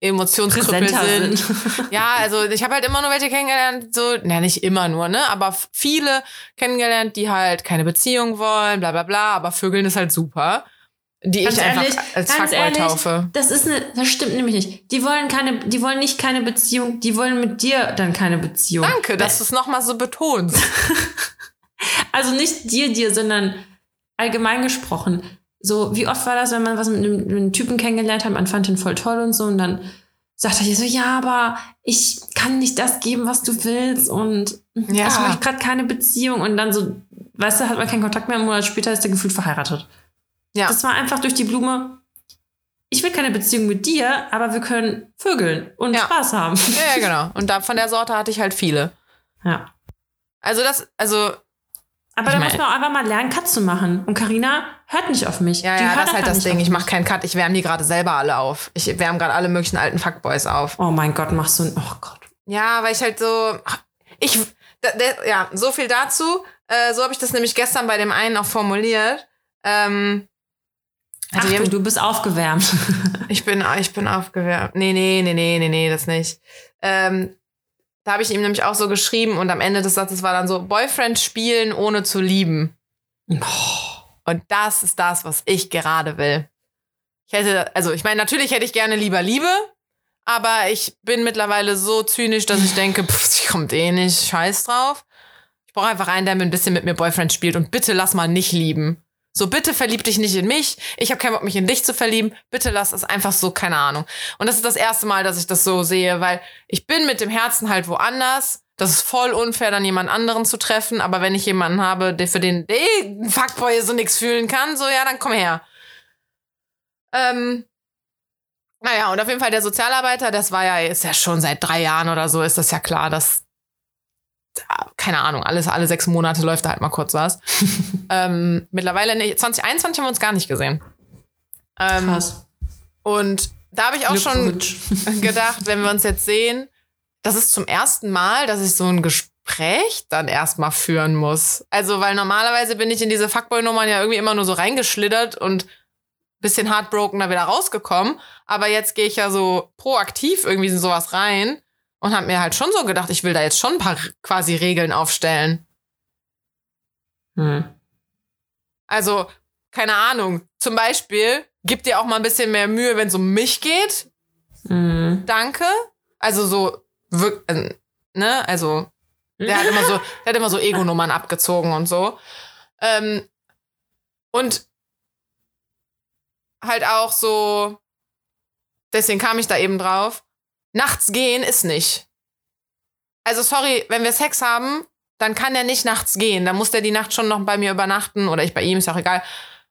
Emotionskrüppel Präsenter sind. Ja, also ich habe halt immer nur welche kennengelernt, so, na nicht immer nur, ne, aber viele kennengelernt, die halt keine Beziehung wollen, bla bla bla, aber Vögeln ist halt super. Die Ganz ich einfach ehrlich, als Fuckboy taufe. Das ist eine, das stimmt nämlich nicht. Die wollen keine, die wollen nicht keine Beziehung, die wollen mit dir dann keine Beziehung. Danke, dass du es nochmal so betonst. *laughs* Also nicht dir, dir, sondern allgemein gesprochen. So, wie oft war das, wenn man was mit einem, mit einem Typen kennengelernt hat, man fand ihn voll toll und so und dann sagt er hier so, ja, aber ich kann nicht das geben, was du willst und Ja. ich möchte gerade keine Beziehung und dann so, weißt du, hat man keinen Kontakt mehr, einen Monat später ist er gefühlt verheiratet. Ja. Das war einfach durch die Blume, ich will keine Beziehung mit dir, aber wir können vögeln und Ja. Spaß haben. Ja, ja, genau. *laughs* Und da, von der Sorte hatte ich halt viele. Ja. Also das, also, Aber da muss man auch einfach mal lernen, Cut zu machen. Und Karina hört nicht auf mich. ja, Die ja, das ist halt das Ding. Ich mache keinen Cut, ich wärme die gerade selber alle auf. Ich wärme gerade alle möglichen alten Fuckboys auf. Oh mein Gott, machst du ein. Oh Gott. Ja, weil ich halt so, ich, ja, so viel dazu. Äh, so habe ich das nämlich gestern bei dem einen auch formuliert. Ähm, also Achtung, du bist aufgewärmt. *laughs* Ich bin, ich bin aufgewärmt. Nee, nee, nee, nee, nee, nee, das nicht. Ähm, Da habe ich ihm nämlich auch so geschrieben und am Ende des Satzes war dann so, Boyfriend spielen ohne zu lieben. Und das ist das, was ich gerade will. Ich hätte, also ich meine, natürlich hätte ich gerne lieber Liebe, aber ich bin mittlerweile so zynisch, dass ich denke, pff, kommt eh nicht, scheiß drauf. Ich brauche einfach einen, der mir ein bisschen mit mir Boyfriend spielt und bitte lass mal nicht lieben. So, bitte verlieb dich nicht in mich. Ich habe keinen Bock, mich in dich zu verlieben. Bitte lass es einfach so, keine Ahnung. Und das ist das erste Mal, dass ich das so sehe, weil ich bin mit dem Herzen halt woanders. Das ist voll unfair, dann jemand anderen zu treffen. Aber wenn ich jemanden habe, der für den der eh Fuckboy so nix fühlen kann, so ja, dann komm her. Ähm, naja, und auf jeden Fall der Sozialarbeiter, das war ja, ist ja schon seit drei Jahren oder so, ist das ja klar, dass keine Ahnung, alles, alle sechs Monate läuft da halt mal kurz was. *laughs* ähm, mittlerweile, nee, 2021 haben wir uns gar nicht gesehen. Ähm, Krass. Und da habe ich auch schon *laughs* gedacht, wenn wir uns jetzt sehen, das ist zum ersten Mal, dass ich so ein Gespräch dann erstmal führen muss. Also, weil normalerweise bin ich in diese Fuckboy-Nummern ja irgendwie immer nur so reingeschlittert und bisschen heartbroken da wieder rausgekommen. Aber jetzt gehe ich ja so proaktiv irgendwie in sowas rein und habe mir halt schon so gedacht, ich will da jetzt schon ein paar quasi Regeln aufstellen. Hm. Also, keine Ahnung. Zum Beispiel, gib dir auch mal ein bisschen mehr Mühe, wenn es um mich geht. Hm. Danke. Also so, wirk- äh, ne, also, der hat immer so, *laughs* der hat immer so Ego-Nummern abgezogen und so. Ähm, und halt auch so, deswegen kam ich da eben drauf. Nachts gehen ist nicht. Also sorry, wenn wir Sex haben, dann kann er nicht nachts gehen. Dann muss der die Nacht schon noch bei mir übernachten oder ich bei ihm, ist auch egal.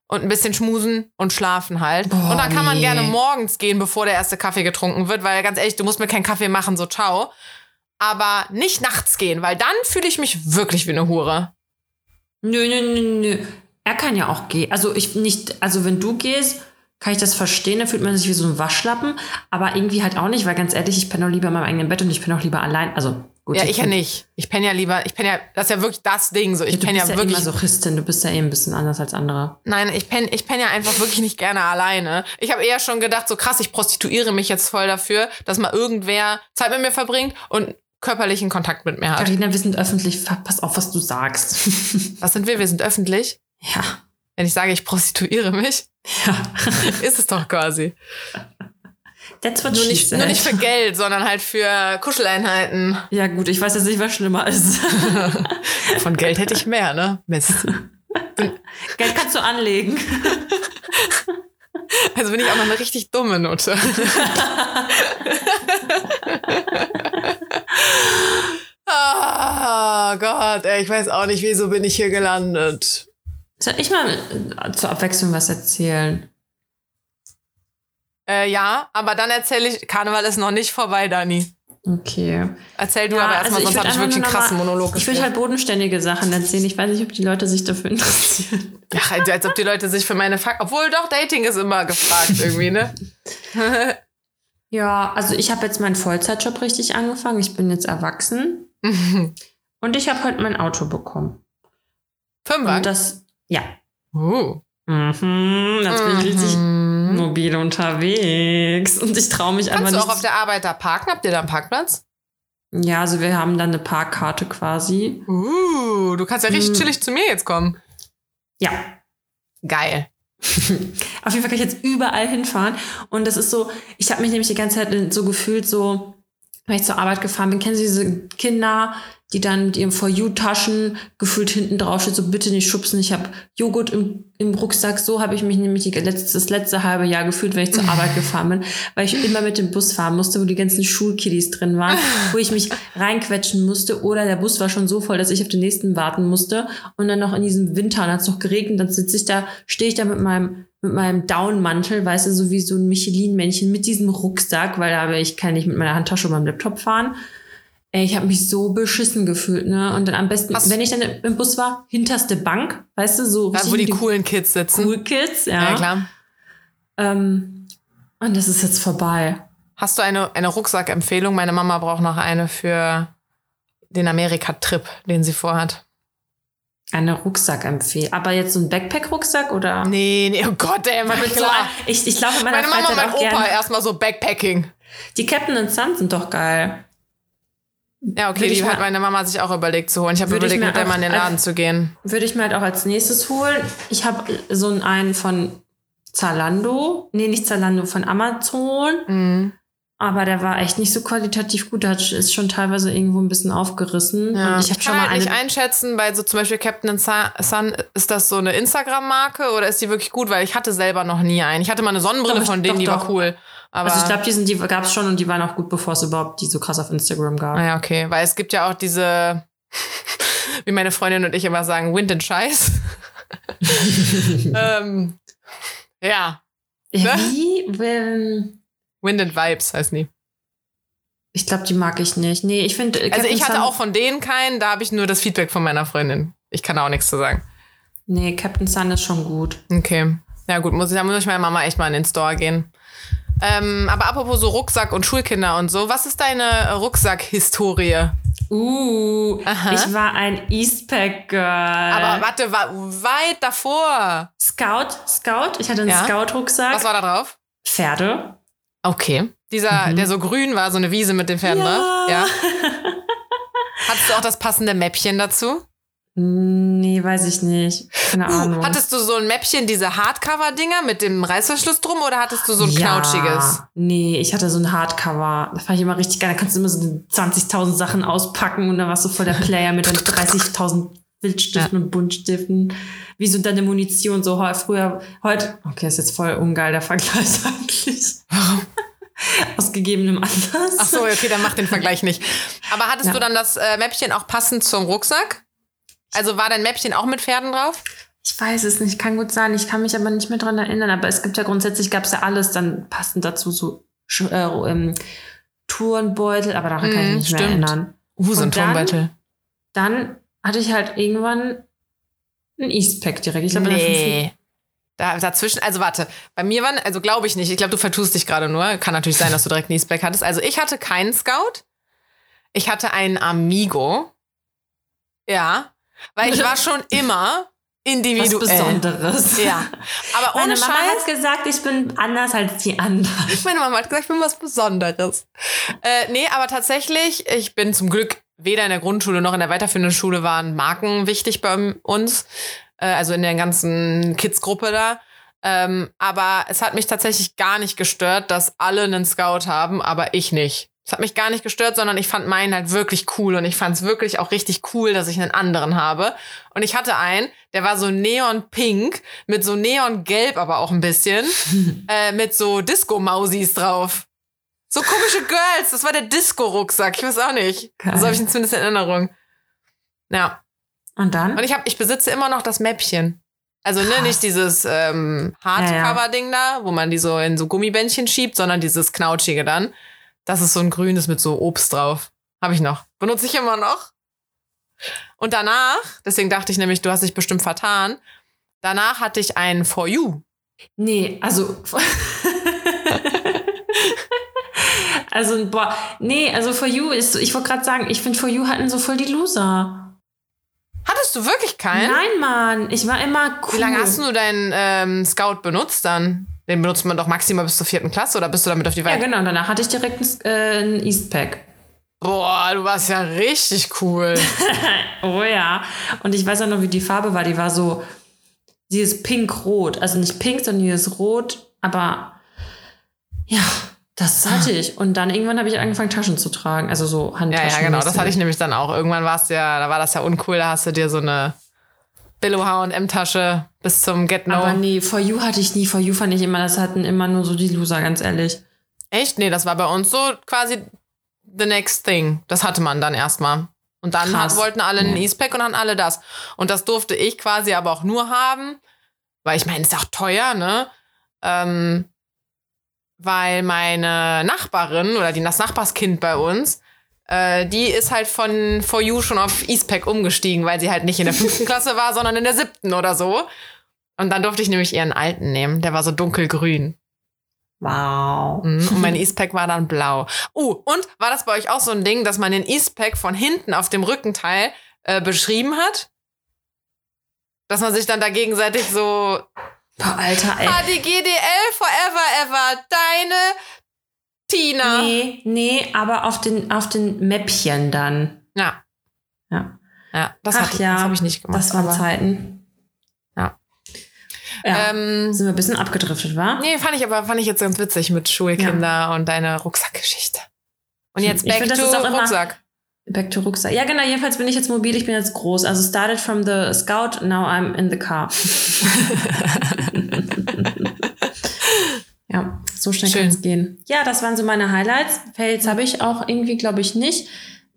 Und ein bisschen schmusen und schlafen halt. Boah, und dann kann man nee. gerne morgens gehen, bevor der erste Kaffee getrunken wird, weil ganz ehrlich, du musst mir keinen Kaffee machen, so ciao. Aber nicht nachts gehen, weil dann fühle ich mich wirklich wie eine Hure. Nö, nö, nö, nö. Er kann ja auch gehen. Also ich nicht, also wenn du gehst, kann ich das verstehen, da fühlt man sich wie so ein Waschlappen, aber irgendwie halt auch nicht, weil ganz ehrlich, ich penne auch lieber in meinem eigenen Bett und ich bin auch lieber allein. Also gut. Ja, ich ja kenn- nicht. Ich penne ja lieber, ich penne ja, das ist ja wirklich das Ding. So, ich du penne bist ja ja, wirklich. immer Masochistin, du bist ja eh ein bisschen anders als andere. Nein, ich penne ich penn ja einfach wirklich nicht gerne alleine. Ich habe eher schon gedacht, so krass, ich prostituiere mich jetzt voll dafür, dass mal irgendwer Zeit mit mir verbringt und körperlichen Kontakt mit mir hat. Carina, wir sind öffentlich, pass auf, was du sagst. Was sind wir? Wir sind öffentlich. ja. Wenn ich sage, ich prostituiere mich, Ja. *laughs* ist es doch quasi. That's what Nur nicht, nur nicht für Geld, sondern halt für Kuscheleinheiten. Ja, gut, ich weiß jetzt nicht, was schlimmer ist. *laughs* Von Geld hätte ich mehr, ne? Mist. Geld kannst du anlegen. Also bin ich auch noch eine richtig dumme Nutte. *laughs* Ah Gott, ey, ich weiß auch nicht, wieso bin ich hier gelandet. Soll ich mal äh, zur Abwechslung was erzählen? Äh, ja, aber dann erzähle ich, Karneval ist noch nicht vorbei, Dani. Okay. Erzähl du Ja, aber erstmal, also sonst habe ich wirklich einen krassen Monolog Ich will halt bodenständige Sachen erzählen. Ich weiß nicht, ob die Leute sich dafür *laughs* interessieren. Ach, als ob die Leute sich für meine Fakt. Obwohl doch, Dating ist immer gefragt irgendwie, ne? *laughs* Ja, also ich habe jetzt meinen Vollzeitjob richtig angefangen. Ich bin jetzt erwachsen. *laughs* Und ich habe heute mein Auto bekommen. Fünfer. Und das, ja. Uh. Mhm, jetzt bin ich richtig Mhm. mobil unterwegs. Und ich traue mich einfach Kannst du nicht. auch auf der Arbeit da parken? Habt ihr da einen Parkplatz? ja, also wir haben dann eine Parkkarte quasi. Uh, du kannst ja richtig Mhm. chillig zu mir jetzt kommen. Ja, Geil. *laughs* Auf jeden Fall kann ich jetzt überall hinfahren. Und das ist so, ich habe mich nämlich die ganze Zeit so gefühlt, so, wenn ich zur Arbeit gefahren bin, kennen Sie diese Kinder, die dann mit ihren For You-Taschen gefühlt hinten drauf steht, so bitte nicht schubsen, ich habe Joghurt im, im Rucksack. So habe ich mich nämlich die letzte, das letzte halbe Jahr gefühlt, wenn ich zur Arbeit *laughs* gefahren bin, weil ich immer mit dem Bus fahren musste, wo die ganzen Schulkiddies drin waren, wo ich mich *laughs* reinquetschen musste oder der Bus war schon so voll, dass ich auf den nächsten warten musste und dann noch in diesem Winter, und hat es noch geregnet, dann sitze ich da, stehe ich da mit meinem mit meinem Downmantel, weißt du, so wie so ein Michelin-Männchen mit diesem Rucksack, weil da ich kann nicht mit meiner Handtasche oder meinem Laptop fahren. Ey, ich habe mich so beschissen gefühlt, ne? Und dann am besten, Hast- wenn ich dann im Bus war, hinterste Bank, weißt du, so Da, wo die coolen Kids sitzen. cool Kids, ja. Ja, klar. Ähm, und das ist jetzt vorbei. Hast du eine, eine Rucksackempfehlung? Meine Mama braucht noch eine für den Amerika-Trip, den sie vorhat. Eine Rucksack-Empfehlung. Aber jetzt so ein Backpack-Rucksack oder? Nee, nee, oh Gott, ey, mein so ich, ich glaube, Meine Mama und mein Opa erstmal so Backpacking. Die Captain and Sons sind doch geil. Ja, okay, Würde ich die hat meine Mama sich auch überlegt zu holen. Ich habe Würde ich überlegt, mir mit der mal in den Laden zu gehen. Würde ich mir halt auch als nächstes holen. Ich habe so einen von Zalando. Nee, nicht Zalando, von Amazon. Mhm. Aber der war echt nicht so qualitativ gut. Der ist schon teilweise irgendwo ein bisschen aufgerissen. Ja. Ich, ich kann halt nicht einschätzen, bei so zum Beispiel Captain Sun, ist das so eine Instagram-Marke oder ist die wirklich gut? Weil ich hatte selber noch nie einen. Ich hatte mal eine Sonnenbrille Doch, von denen, doch, die war doch. cool. Aber Also ich glaube, die, sind- die gab es schon und die waren auch gut, bevor es überhaupt die so krass auf Instagram gab. Naja, okay. Weil es gibt ja auch diese, *laughs* wie meine Freundin und ich immer sagen, Wind and Scheiß. *laughs* ähm, ja, Ja, Ne? Wie? Ähm, Wind and Vibes heißt nie. Ich glaube, die mag ich nicht. Nee, ich finde. Also ich hatte auch von denen keinen, da habe ich nur das Feedback von meiner Freundin. Ich kann auch nichts zu sagen. Nee, Captain Sun ist schon gut. Okay. Ja gut, muss ich, da muss ich meiner Mama echt mal in den Store gehen. Ähm, aber apropos so Rucksack und Schulkinder und so, was ist deine Rucksack-Historie? Uh, Aha. ich war ein Eastpack-Girl. Aber warte, war weit davor. Scout, Scout. Ich hatte einen Ja. Scout-Rucksack. Was war da drauf? Pferde. Okay. Dieser, mhm. der so grün war, so eine Wiese mit dem Pferd, ja. ne? Ja. *laughs* Hattest du auch das passende Mäppchen dazu? Nee, weiß ich nicht. Keine Ahnung. Hattest du so ein Mäppchen, diese Hardcover-Dinger mit dem Reißverschluss drum oder hattest du so ein ja, knautschiges? Nee, ich hatte so ein Hardcover. Da fand ich immer richtig geil. Da kannst du immer so 20.000 Sachen auspacken und dann warst du voll der *laughs* Player mit 30.000 Filzstiften ja. und Buntstiften. Wie so deine Munition, so früher, heute, okay, ist jetzt voll ungeil der Vergleich *laughs* eigentlich. Warum? Aus gegebenem Anlass. Ach so, okay, dann mach den Vergleich nicht. Aber hattest ja. du dann das äh, Mäppchen auch passend zum Rucksack? Also war dein Mäppchen auch mit Pferden drauf? Ich weiß es nicht, kann gut sein. Ich kann mich aber nicht mehr dran erinnern. Aber es gibt ja grundsätzlich, gab es ja alles dann passend dazu, so äh, ähm, Turnbeutel, aber daran mm, kann ich mhm, mich nicht stimmt. mehr erinnern. Uh, Hosen Turnbeutel. Dann, dann hatte ich halt irgendwann ein Eastpack direkt. Ich glaube, Nee. Da, dazwischen, also warte, bei mir waren, also glaube ich nicht, ich glaube, du vertust dich gerade nur. Kann natürlich sein, dass du direkt einen Eastpack hattest. Also ich hatte keinen Scout. Ich hatte einen Amigo. Ja. Weil ich war schon immer was individuell. Besonderes. Ja. Aber ohne Meine Mama Scheiß. hat gesagt, ich bin anders als die anderen. Meine Mama hat gesagt, ich bin was Besonderes. Äh, nee, aber tatsächlich, ich bin zum Glück weder in der Grundschule noch in der weiterführenden Schule waren Marken wichtig bei uns. Äh, also in der ganzen Kids-Gruppe da. Ähm, aber es hat mich tatsächlich gar nicht gestört, dass alle einen Scout haben, aber ich nicht. Es hat mich gar nicht gestört, sondern ich fand meinen halt wirklich cool und ich fand es wirklich auch richtig cool, dass ich einen anderen habe. Und ich hatte einen, der war so neon-pink, mit so neon-gelb aber auch ein bisschen, *laughs* äh, mit so Disco-Mausis drauf. So komische Girls, das war der Disco-Rucksack, ich weiß auch nicht. Geil. So habe ich ihn zumindest in Erinnerung. Ja, Und dann? und ich, hab, ich besitze immer noch das Mäppchen. Also ne, nicht dieses ähm, Hardcover-Ding da, wo man die so in so Gummibändchen schiebt, sondern dieses knautschige dann. Das ist so ein grünes mit so Obst drauf. Habe ich noch. Benutze ich immer noch. Und danach, deswegen dachte ich nämlich, du hast dich bestimmt vertan. Danach hatte ich einen For You. Nee, also. Also, boah, nee, also For You ist, ich wollte gerade sagen, ich finde For You hatten so voll die Loser. Hattest du wirklich keinen? Nein, Mann, ich war immer cool. Wie lange hast du deinen ähm, Scout benutzt dann? Den benutzt man doch maximal bis zur vierten Klasse oder bist du damit auf die Ja, Weite? genau, danach hatte ich direkt ein, äh, ein Eastpack. Boah, du warst ja richtig cool. *laughs* Oh ja. Und ich weiß auch noch, wie die Farbe war. Die war so, sie ist pink-rot. Also nicht pink, sondern die ist rot. Aber ja, das hatte ich. Und dann irgendwann habe ich angefangen, Taschen zu tragen. Also so Ja, Handtaschen. ja, genau. Das hatte ich nämlich dann auch. Irgendwann war es ja, da war das ja uncool. Da hast du dir so eine Billo H&M-Tasche bis zum Get No. Aber nee, For You hatte ich nie. For You fand ich immer, das hatten immer nur so die Loser, ganz ehrlich. Echt? Nee, das war bei uns so quasi the next thing. Das hatte man dann erstmal. Und dann hat, wollten alle einen Ja. Eastpack und dann alle das. Und das durfte ich quasi aber auch nur haben, weil ich meine, ist auch teuer, ne? Ähm, weil meine Nachbarin oder die, das Nachbarskind bei uns, äh, die ist halt von For You schon auf Eastpack umgestiegen, weil sie halt nicht in der fünften *laughs* Klasse war, sondern in der siebten oder so. Und dann durfte ich nämlich ihren alten nehmen. Der war so dunkelgrün. Wow. Mhm, Und mein *laughs* Eastpack war dann blau. Uh, und war das bei euch auch so ein Ding, dass man den Eastpack von hinten auf dem Rückenteil äh, beschrieben hat? Dass man sich dann da gegenseitig so, Boah, Alter, ey. ah, die GDL forever ever, deine Tina. Nee, nee, aber auf den, auf den Mäppchen dann. Ja. Ja. Ja, das, Ach hat- ja, das habe ich nicht gemacht. Das waren Zeiten. Ja. Ja. Ähm, Sind wir ein bisschen abgedriftet, wa? nee, fand ich aber fand ich jetzt ganz witzig mit Schulkinder und deine Rucksackgeschichte. Und jetzt Ich back find, das to Rucksack. Back to Rucksack. Ja, genau. Jedenfalls bin ich jetzt mobil. Ich bin jetzt groß. Also started from the Scout, now I'm in the car. *laughs* ja, so schnell kann es gehen. Ja, das waren so meine Highlights. Fails habe ich auch irgendwie, glaube ich, nicht.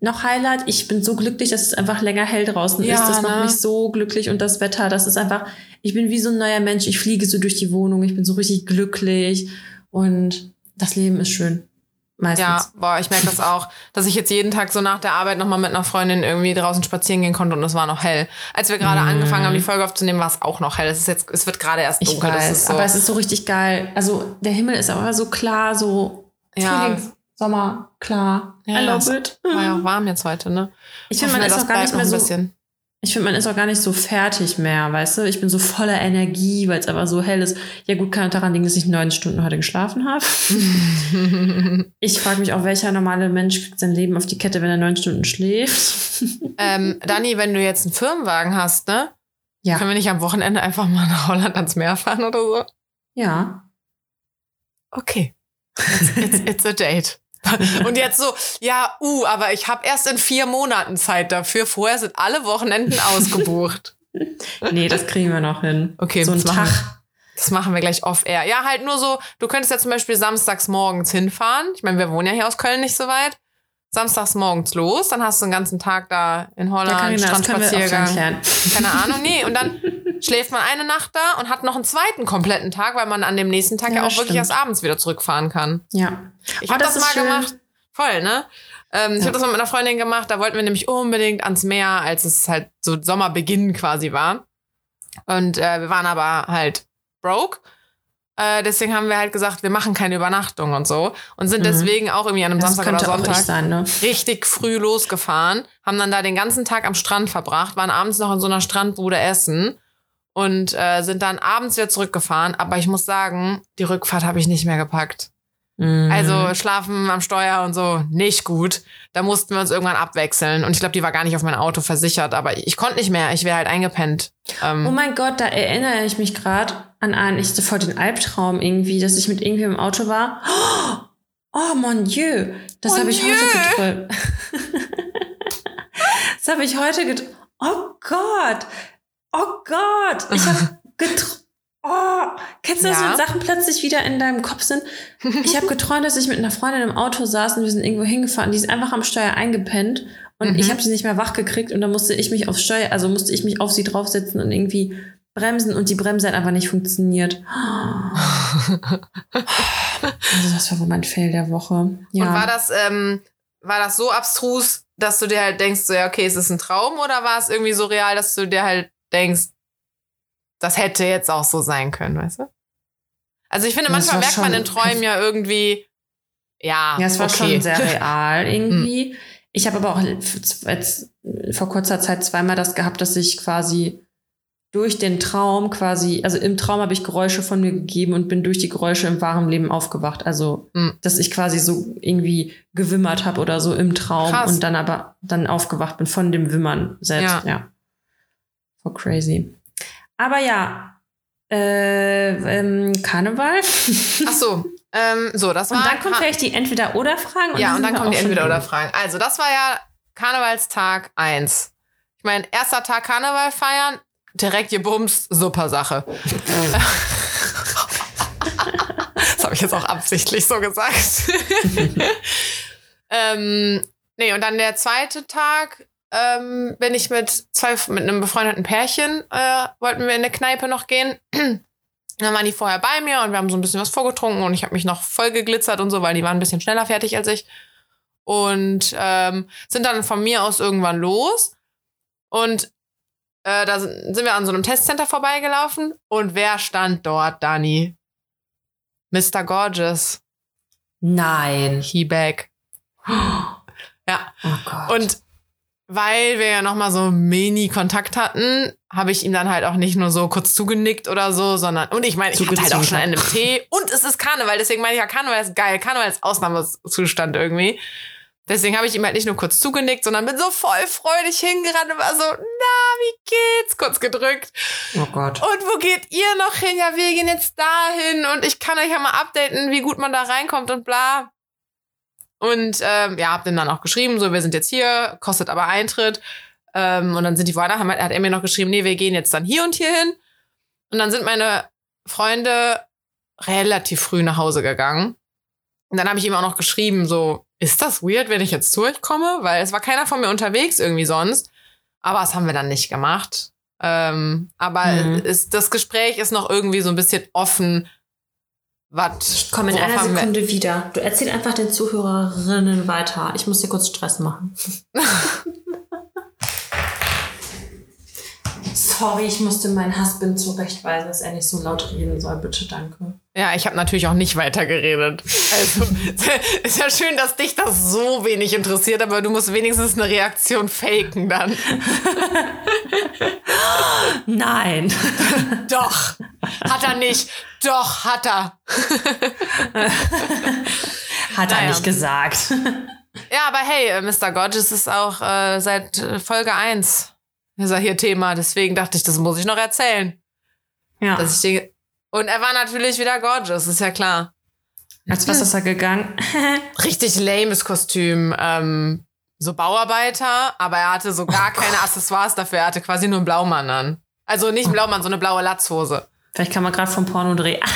Noch Highlight, ich bin so glücklich, dass es einfach länger hell draußen Ja, ist. Das macht ne? mich so glücklich und das Wetter, das ist einfach, ich bin wie so ein neuer Mensch. Ich fliege so durch die Wohnung, ich bin so richtig glücklich und das Leben ist schön. Meistens. Ja, boah, ich merke das auch, dass ich jetzt jeden Tag so nach der Arbeit nochmal mit einer Freundin irgendwie draußen spazieren gehen konnte und es war noch hell. Als wir gerade Mm. angefangen haben, die Folge aufzunehmen, war es auch noch hell. Es ist jetzt, es wird gerade erst Ich dunkel. das weiß, ist so. aber es ist so richtig geil. Also der Himmel ist aber so klar, so Ja. Frühlings, Sommer, klar. Ja, I love es it. war ja auch warm jetzt heute, ne? Ich finde, man ist das auch gar nicht mehr so. bisschen. Ich finde, man ist auch gar nicht so fertig mehr, weißt du? Ich bin so voller Energie, weil es aber so hell ist. Ja gut, kann daran liegen, dass ich neun Stunden heute geschlafen habe. *laughs* Ich frage mich auch, welcher normale Mensch kriegt sein Leben auf die Kette, wenn er neun Stunden schläft. *laughs* ähm, Dani, wenn du jetzt einen Firmenwagen hast, ne? Ja. Können wir nicht am Wochenende einfach mal nach Holland ans Meer fahren oder so? Ja. Okay. It's, it's, it's a date. *laughs* Und jetzt so, ja, uh, aber ich habe erst in vier Monaten Zeit dafür. Vorher sind alle Wochenenden *laughs* ausgebucht. Nee, das kriegen wir noch hin. Okay, so ein das machen Tag. Das machen wir gleich off-air. Ja, halt nur so, du könntest ja zum Beispiel samstags morgens hinfahren. Ich meine, wir wohnen ja hier aus Köln nicht so weit. Samstags morgens los, dann hast du den ganzen Tag da in Ja, Holland, Carina, gleich Strandspaziergang. Keine Ahnung, nee. Und dann *laughs* schläft man eine Nacht da und hat noch einen zweiten kompletten Tag, weil man an dem nächsten Tag ja, Ja, auch wirklich stimmt. erst abends wieder zurückfahren kann. Ja. Ich Oh, habe das das, mal schön. gemacht. Voll, ne? Ähm, Ich Ja. habe das mal mit einer Freundin gemacht. Da wollten wir nämlich unbedingt ans Meer, als es halt so Sommerbeginn quasi war. Und äh, wir waren aber halt broke. Äh, deswegen haben wir halt gesagt, wir machen keine Übernachtung und so. Und sind Mhm. deswegen auch irgendwie an einem Das Samstag oder Sonntag sein, ne? richtig früh losgefahren, haben dann da den ganzen Tag am Strand verbracht, waren abends noch in so einer Strandbude essen und äh, sind dann abends wieder zurückgefahren. Aber ich muss sagen, die Rückfahrt habe ich nicht mehr gepackt. Mhm. Also schlafen am Steuer und so, nicht gut. Da mussten wir uns irgendwann abwechseln. Und ich glaube, die war gar nicht auf mein Auto versichert, aber ich, ich konnte nicht mehr. Ich wäre halt eingepennt. Ähm, Oh mein Gott, da erinnere ich mich gerade an einen, ich hatte voll den Albtraum irgendwie, dass ich mit irgendwie im Auto war. Oh mon Dieu, das habe *laughs* ich heute geträumt. das habe ich heute geträumt. Oh Gott, oh Gott, ich habe *laughs* geträumt. Oh, kennst du das, Ja. wenn Sachen plötzlich wieder in deinem Kopf sind? Ich habe *laughs* geträumt, dass ich mit einer Freundin im Auto saß und wir sind irgendwo hingefahren. Die ist einfach am Steuer eingepennt und Mhm. ich habe sie nicht mehr wach gekriegt und dann musste ich mich aufs Steuer, also musste ich mich auf sie draufsetzen und irgendwie bremsen und die Bremse hat einfach nicht funktioniert. *laughs* Also das war wohl mein Fail der Woche. Ja. Und war das, ähm, war das so abstrus, dass du dir halt denkst, so, ja, okay, ist es ein Traum oder war es irgendwie so real, dass du dir halt denkst, das hätte jetzt auch so sein können, weißt du? Also ich finde, manchmal merkt man in Träumen ja irgendwie, ja, ja, es war okay. schon sehr real *laughs* irgendwie. Ich habe aber auch jetzt vor kurzer Zeit zweimal das gehabt, dass ich quasi durch den Traum quasi, also im Traum habe ich Geräusche von mir gegeben und bin durch die Geräusche im wahren Leben aufgewacht. Also, Mhm. dass ich quasi so irgendwie gewimmert habe oder so im Traum Krass. und dann aber dann aufgewacht bin von dem Wimmern selbst. Ja. Ja. So crazy. Aber ja, äh, ähm, Karneval. Ach so, ähm, so, das war. Und dann kommt Ka- vielleicht die Entweder-Oder-Fragen. ja, und dann kommen die entweder Entweder-Oder-Fragen. Also, das war ja Karnevalstag 1. Ich meine, erster Tag Karneval feiern, direkt gebumst, super Sache. *laughs* das habe ich jetzt auch absichtlich so gesagt. *laughs* *laughs* ähm, nee, und dann der zweite Tag ähm, bin ich mit zwei, mit einem befreundeten Pärchen, äh, wollten wir in eine Kneipe noch gehen. *clears throat* Dann waren die vorher bei mir und wir haben so ein bisschen was vorgetrunken und ich habe mich noch voll geglitzert und so, weil die waren ein bisschen schneller fertig als ich. Und ähm, sind dann von mir aus irgendwann los. Und äh, da sind wir an so einem Testcenter vorbeigelaufen. Und wer stand dort, Dani? Mr. Gorgeous. Nein. He back. *gasps* Ja. Oh Gott. Und weil wir ja nochmal so Mini-Kontakt hatten, habe ich ihm dann halt auch nicht nur so kurz zugenickt oder so, sondern, und ich meine, ich hatte halt auch schon einen Tee und es ist Karneval, deswegen meine ich ja, Karneval ist geil, Karneval ist Ausnahmezustand irgendwie. Deswegen habe ich ihm halt nicht nur kurz zugenickt, sondern bin so voll freudig hingerannt und war so, na, wie geht's? Kurz gedrückt. Oh Gott. Und wo geht ihr noch hin? Ja, wir gehen jetzt dahin und ich kann euch ja mal updaten, wie gut man da reinkommt und bla. Und ähm, ja, hab dem dann auch geschrieben, so, wir sind jetzt hier, kostet aber Eintritt. Ähm, und dann sind die woanders, hat er mir noch geschrieben, nee, wir gehen jetzt dann hier und hier hin. Und dann sind meine Freunde relativ früh nach Hause gegangen. Und dann habe ich ihm auch noch geschrieben, so, ist das weird, wenn ich jetzt zu euch komme? Weil es war keiner von mir unterwegs irgendwie sonst. Aber das haben wir dann nicht gemacht. Ähm, aber mhm. ist, das Gespräch ist noch irgendwie so ein bisschen offen, was. Ich komme in einer Sekunde wieder. Du erzähl einfach den Zuhörerinnen weiter. Ich muss dir kurz Stress machen. *laughs* Sorry, ich musste meinen Husband zurechtweisen, dass er nicht so laut reden soll. Bitte, danke. Ja, ich habe natürlich auch nicht weitergeredet. Also *laughs* ist ja schön, dass dich das so wenig interessiert, aber du musst wenigstens eine Reaktion faken dann. *laughs* Nein. *laughs* Doch. Hat er nicht. Doch, hat er. hat naja. er nicht gesagt. Ja, aber hey, äh, Mr. Gorgeous ist auch äh, seit äh, Folge 1 ist er hier Thema. Deswegen dachte ich, das muss ich noch erzählen. Ja. Dass ich den und er war natürlich wieder gorgeous, ist ja klar. Als was ist er gegangen? *laughs* Richtig lames Kostüm. Ähm, so Bauarbeiter, aber er hatte so gar oh keine Gott. Accessoires dafür. Er hatte quasi nur einen Blaumann an. Also nicht einen Blaumann, so eine blaue Latzhose. Vielleicht kann man gerade vom Porno drehen. *laughs*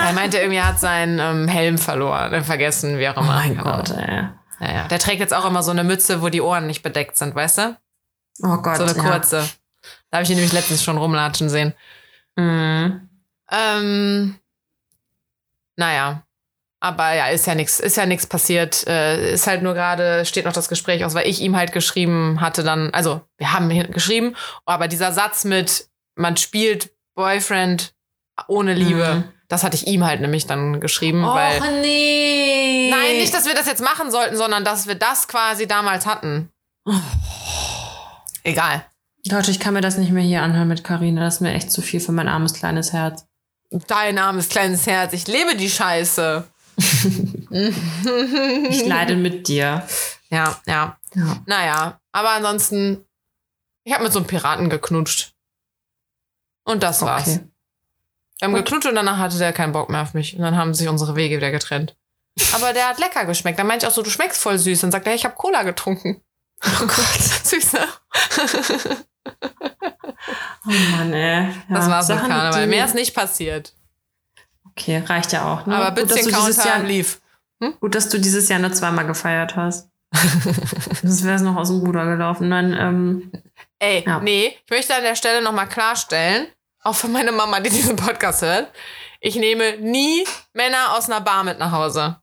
Er meinte irgendwie, er hat seinen ähm, Helm verloren, äh, vergessen, wie auch immer. Oh mein genau. Gott, ey. Ja, ja. Der trägt jetzt auch immer so eine Mütze, wo die Ohren nicht bedeckt sind, weißt du? Oh Gott. So eine kurze. Ja. Da habe ich ihn nämlich letztens schon rumlatschen sehen. Mhm. Ähm, naja. Aber ja, ist ja nichts, ist ja nichts passiert. Äh, ist halt nur gerade, steht noch das Gespräch aus, weil ich ihm halt geschrieben hatte dann, also wir haben geschrieben, aber dieser Satz mit, man spielt Boyfriend ohne Liebe, mhm. das hatte ich ihm halt nämlich dann geschrieben, Och, weil. nee. Nein, nicht, dass wir das jetzt machen sollten, sondern dass wir das quasi damals hatten. Oh. Egal. Leute, ich kann mir das nicht mehr hier anhören mit Karina. Das ist mir echt zu viel für mein armes kleines Herz. Dein armes kleines Herz. Ich lebe die Scheiße. *laughs* ich leide mit dir. Ja, ja, ja. Naja, aber ansonsten, ich habe mit so einem Piraten geknutscht. Und das war's. Okay. Wir haben geknutscht und danach hatte der keinen Bock mehr auf mich. Und dann haben sich unsere Wege wieder getrennt. *laughs* Aber der hat lecker geschmeckt. Dann meinte ich auch so, du schmeckst voll süß. Dann sagt er, ich habe Cola getrunken. Oh Gott. *laughs* süß, ne? *laughs* oh Mann, ey. Ja, das war's mit Karneval. Mehr ist nicht passiert. Okay, reicht ja auch. Ne? Aber bisschen Counter Jahr, lief. Hm? Gut, dass du dieses Jahr nur zweimal gefeiert hast. *laughs* das wäre es noch aus dem Ruder gelaufen. Dann, ähm, Ey, ja. nee, ich möchte an der Stelle nochmal klarstellen, auch für meine Mama, die diesen Podcast hört, ich nehme nie Männer aus einer Bar mit nach Hause.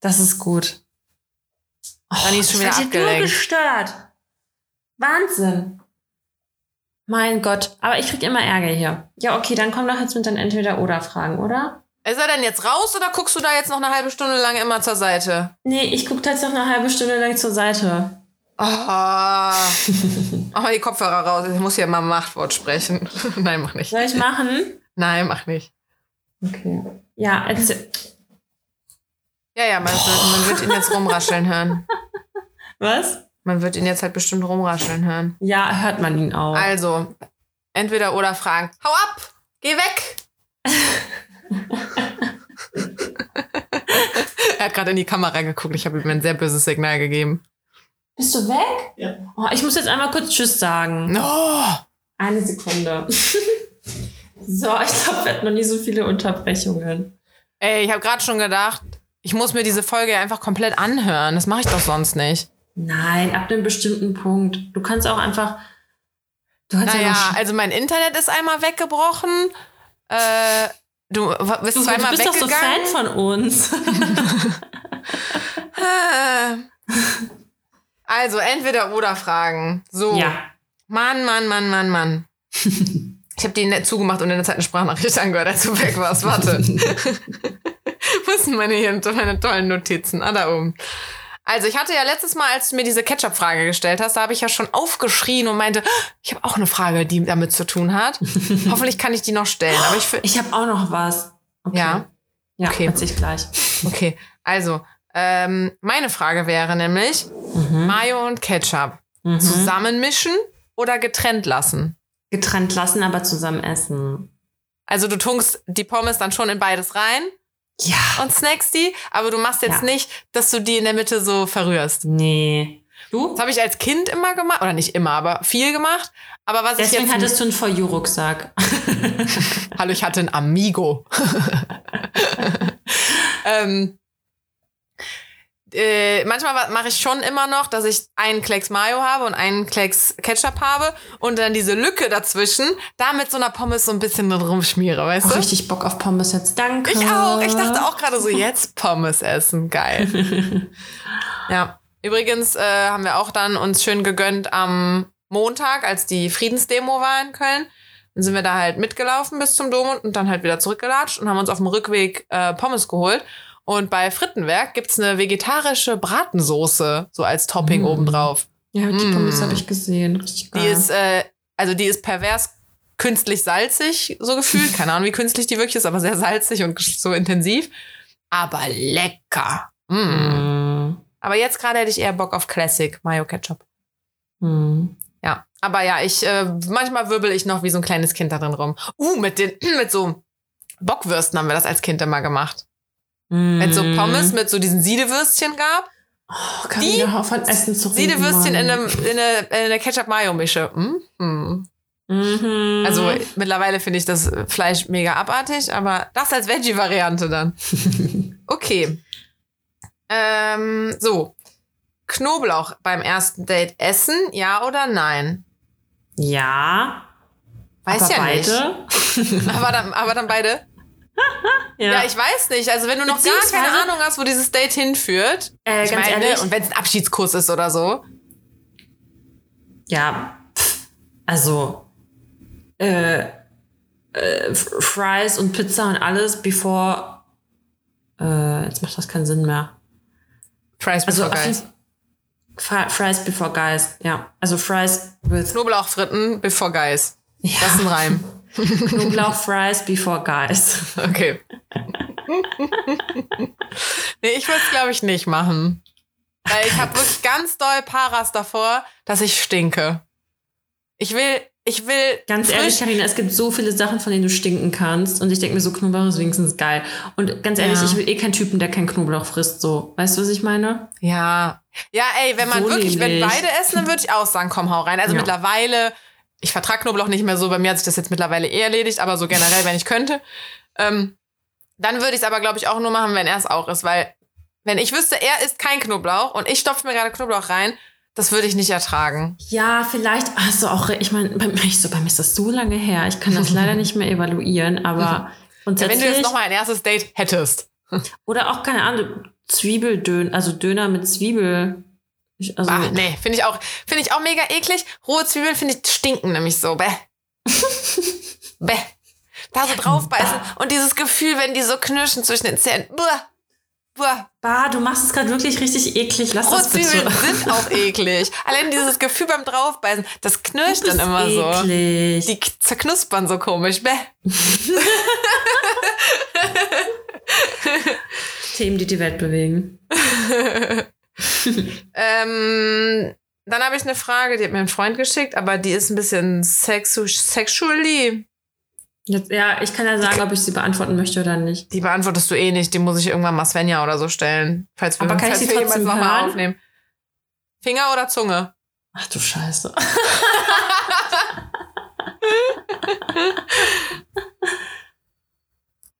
Das ist gut. Oh, Dann ist schon wieder abgelenkt. gestört. Wahnsinn. Mein Gott. Aber ich krieg immer Ärger hier. Ja, okay, dann komm doch jetzt mit den Entweder-Oder-Fragen, oder? Ist er denn jetzt raus oder guckst du da jetzt noch eine halbe Stunde lang immer zur Seite? Nee, ich guck da jetzt noch eine halbe Stunde lang zur Seite. Oh. *laughs* mach mal die Kopfhörer raus. Ich muss hier mal Machtwort sprechen. *laughs* Nein, mach nicht. Soll ich machen? Nein, mach nicht. Okay. Ja, also. Ja, ja, man, wird, man wird ihn jetzt rumrascheln hören. Was? Man wird ihn jetzt halt bestimmt rumrascheln hören. Ja, hört man ihn auch. Also, entweder oder fragen. Hau ab! Geh weg! *laughs* er hat gerade in die Kamera geguckt. Ich habe ihm ein sehr böses Signal gegeben. Bist du weg? Ja. Oh, ich muss jetzt einmal kurz Tschüss sagen. Oh. Eine Sekunde. *laughs* so, ich glaube, wir hatten noch nie so viele Unterbrechungen. Ey, ich habe gerade schon gedacht, ich muss mir diese Folge einfach komplett anhören. Das mache ich doch sonst nicht. Nein, ab einem bestimmten Punkt. Du kannst auch einfach. Du naja, ja also mein Internet ist einmal weggebrochen. Äh, du bist du, zweimal du bist weggegangen. doch so Fan von uns. *laughs* also entweder oder Fragen. So. Ja. Mann, Mann, Mann, Mann, Mann. *laughs* Ich habe die nett zugemacht und in der Zeit eine Sprachnachricht angehört, als du weg warst. Warte. *laughs* *laughs* Wo sind meine, hier, meine tollen Notizen? Ah, da oben. Also ich hatte ja letztes Mal, als du mir diese Ketchup-Frage gestellt hast, da habe ich ja schon aufgeschrien und meinte, ich habe auch eine Frage, die damit zu tun hat. *laughs* Hoffentlich kann ich die noch stellen. Aber ich, Ich habe auch noch was. Okay. ja, Ja, Okay. ich gleich. okay. Also ähm, meine Frage wäre nämlich Mayo und Ketchup Mhm. zusammenmischen oder getrennt lassen. Getrennt lassen, aber zusammen essen. Also du tunkst die Pommes dann schon in beides rein Ja. und snackst die, aber du machst jetzt Ja. nicht, dass du die in der Mitte so verrührst. Nee. Du? Das habe ich als Kind immer gemacht, oder nicht immer, aber viel gemacht. Aber was Deswegen ich jetzt hattest du einen For You-Rucksack. *laughs* Hallo, ich hatte einen Amigo. *laughs* ähm, äh, manchmal mache ich schon immer noch, dass ich einen Klecks Mayo habe und einen Klecks Ketchup habe und dann diese Lücke dazwischen da mit so einer Pommes so ein bisschen drin rumschmiere, weißt Oh, du? richtig Bock auf Pommes jetzt. Danke. Ich auch. Ich dachte auch gerade so, jetzt Pommes essen. Geil. *laughs* ja. Übrigens äh, haben wir auch dann uns schön gegönnt am Montag, als die Friedensdemo war in Köln. Dann sind wir da halt mitgelaufen bis zum Dom und dann halt wieder zurückgelatscht und haben uns auf dem Rückweg äh, Pommes geholt. Und bei Frittenwerk gibt's eine vegetarische Bratensoße, so als Topping Mm. obendrauf. Ja, die Pommes Mm. habe ich gesehen. Richtig geil. Die ist, äh, also die ist pervers künstlich salzig, so gefühlt. *laughs* Keine Ahnung, wie künstlich die wirklich ist, aber sehr salzig und so intensiv. Aber lecker. Mm. Mm. Aber jetzt gerade hätte ich eher Bock auf Classic Mayo Ketchup. Mm. Ja, aber ja, ich äh, manchmal wirbel ich noch wie so ein kleines Kind da drin rum. Uh, mit den *clears throat* mit so Bockwürsten haben wir das als Kind immer gemacht. Wenn es so Pommes mit so diesen Siedewürstchen gab. oh, kann die von Essen zu reden, Siedewürstchen in, einem, in eine, in eine Ketchup-Mayo-Mische. Mhm. Mhm. Also mittlerweile finde ich das Fleisch mega abartig, aber das als Veggie-Variante dann. *laughs* Okay. Ähm, so. Knoblauch beim ersten Date essen, ja oder nein? ja. Weiß ja beide. nicht. *laughs* Aber dann, aber dann beide? *laughs* Ja, Ja. ich weiß nicht. Also wenn du noch gar keine Ahnung hast, wo dieses Date hinführt. äh, ich ganz meine, ehrlich. und wenn es ein Abschiedskuss ist oder so. Ja, also äh, äh, Fries und Pizza und alles bevor äh, jetzt macht das keinen Sinn mehr. Fries Also before Guys. Fries before guys, ja. Also Fries with Knoblauchfritten before Guys. ja. Das ist ein Reim. *laughs* Knoblauch Fries before guys. Okay. nee, ich würde es, glaube ich, nicht machen. Weil ich habe wirklich ganz doll Paras davor, dass ich stinke. Ich will, ich will Ganz ehrlich, Karina, es gibt so viele Sachen, von denen du stinken kannst. Und ich denke mir so, Knoblauch ist wenigstens geil. Und ganz ehrlich, Ja. ich will eh keinen Typen, der keinen Knoblauch frisst. So, weißt du, was ich meine? Ja. Ja, ey, wenn man So wirklich, wenn nämlich. beide essen, dann würde ich auch sagen, komm, hau rein. Also Ja. mittlerweile, ich vertrag Knoblauch nicht mehr so, bei mir hat sich das jetzt mittlerweile eh erledigt, aber so generell, wenn ich könnte. Ähm, dann würde ich es aber, glaube ich, auch nur machen, wenn er es auch ist, weil wenn ich wüsste, er isst kein Knoblauch und ich stopfe mir gerade Knoblauch rein, das würde ich nicht ertragen. Ja, vielleicht hast du auch, ich meine, bei, *laughs* mir- so, bei mir ist das so lange her. Ich kann das leider nicht mehr evaluieren, aber *laughs* Ja, wenn du jetzt nochmal ein erstes Date hättest. oder auch, keine Ahnung, Zwiebeldön, also Döner mit Zwiebel. Ich, also, Ah, nee, finde ich auch, finde ich auch mega eklig. Rohe Zwiebeln finde ich stinken nämlich so. Bäh. *laughs* Bäh. Da so draufbeißen und dieses Gefühl, wenn die so knirschen zwischen den Zähnen. Buah. Buah. Bah, du machst es gerade wirklich richtig eklig. Lass Rohe das bitte. Zwiebeln sind auch eklig. Allein dieses Gefühl beim draufbeißen, das knirscht dann immer so. eklig. Die k- zerknuspern so komisch. Bäh. *laughs* Themen, die die Welt bewegen. *laughs* *laughs* Ähm, dann habe ich eine Frage, die hat mir ein Freund geschickt, aber die ist ein bisschen sexu sexually. Jetzt, ja, ich kann ja sagen, ob ich sie beantworten möchte oder nicht. Die beantwortest du eh nicht. Die muss ich irgendwann mal Svenja oder so stellen. Falls wir, Aber kann ich falls sie wir jemals trotzdem noch mal hören? aufnehmen. Finger oder Zunge? Ach du Scheiße. *laughs*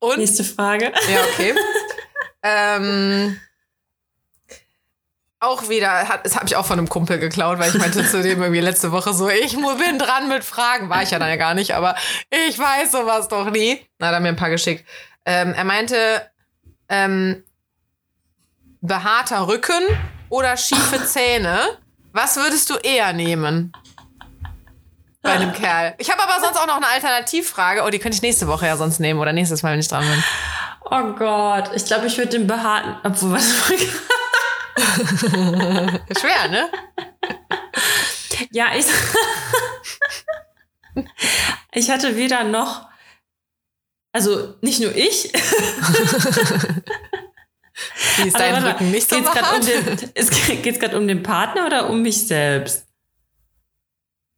Und? Nächste Frage. Ja, okay. ähm, auch wieder, hat, das habe ich auch von einem Kumpel geklaut, weil ich meinte zu dem irgendwie letzte Woche so, ich bin dran mit Fragen. War ich ja dann ja gar nicht, aber ich weiß sowas doch nie. Na, hat er mir ein paar geschickt. Ähm, er meinte, ähm, behaarter Rücken oder schiefe Zähne. Was würdest du eher nehmen? Bei einem Kerl. Ich habe aber sonst auch noch eine Alternativfrage. Oh, die könnte ich nächste Woche ja sonst nehmen oder nächstes Mal, wenn ich dran bin. Oh Gott. Ich glaube, ich würde den behaarten. Obwohl, was Schwer, ne? Ja, ich, ich hatte weder noch, also nicht nur ich, Wie ist dein Rücken nicht so geht's grad um den, es geht gerade um den Partner oder um mich selbst?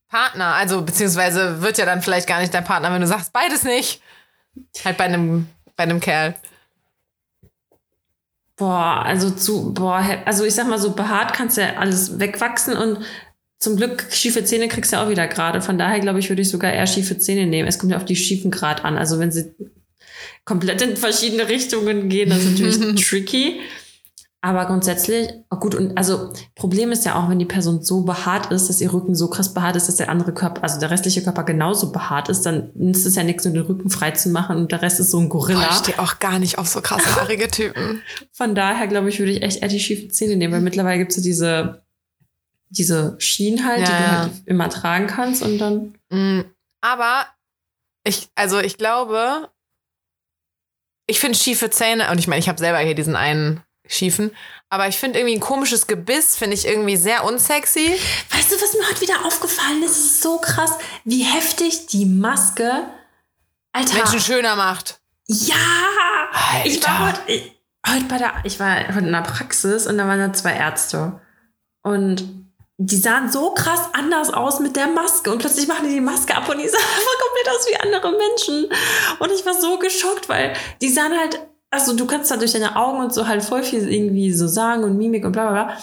Partner, also beziehungsweise wird ja dann vielleicht gar nicht dein Partner, wenn du sagst, beides nicht. Halt bei einem, bei einem Kerl. Boah, also zu, boah, also ich sag mal so, behaart kannst ja alles wegwachsen und zum Glück schiefe Zähne kriegst du ja auch wieder gerade. Von daher glaube ich, würde ich sogar eher schiefe Zähne nehmen. Es kommt ja auf die schiefen Grad an. Also wenn sie komplett in verschiedene Richtungen gehen, das ist natürlich *laughs* tricky. Aber grundsätzlich, oh gut, und also Problem ist ja auch, wenn die Person so behaart ist, dass ihr Rücken so krass behaart ist, dass der andere Körper, also der restliche Körper genauso behaart ist, dann nützt es ja nichts, nur den Rücken frei zu machen und der Rest ist so ein Gorilla. Boah, ich stehe auch gar nicht auf so krass haarige Typen. *laughs* Von daher, glaube ich, würde ich echt eher die schiefen Zähne nehmen, weil mittlerweile gibt es so diese, diese Schienen halt, die Ja, du ja. halt immer tragen kannst und dann. Mm, Aber ich, also ich glaube, ich finde schiefe Zähne, und ich meine, ich habe selber hier diesen einen schiefen, aber ich finde irgendwie ein komisches Gebiss, finde ich irgendwie sehr unsexy. Weißt du, was mir heute wieder aufgefallen ist? Es ist so krass, wie heftig die Maske. Alter. Menschen schöner macht. ja! Ich war heute, ich, heute bei der, ich war heute in der Praxis und da waren da zwei Ärzte. Und die sahen so krass anders aus mit der Maske. Und plötzlich machen die die Maske ab und die sahen *laughs* einfach komplett aus wie andere Menschen. Und ich war so geschockt, weil die sahen halt, also du kannst da durch deine Augen und so halt voll viel irgendwie so sagen und Mimik und bla bla bla.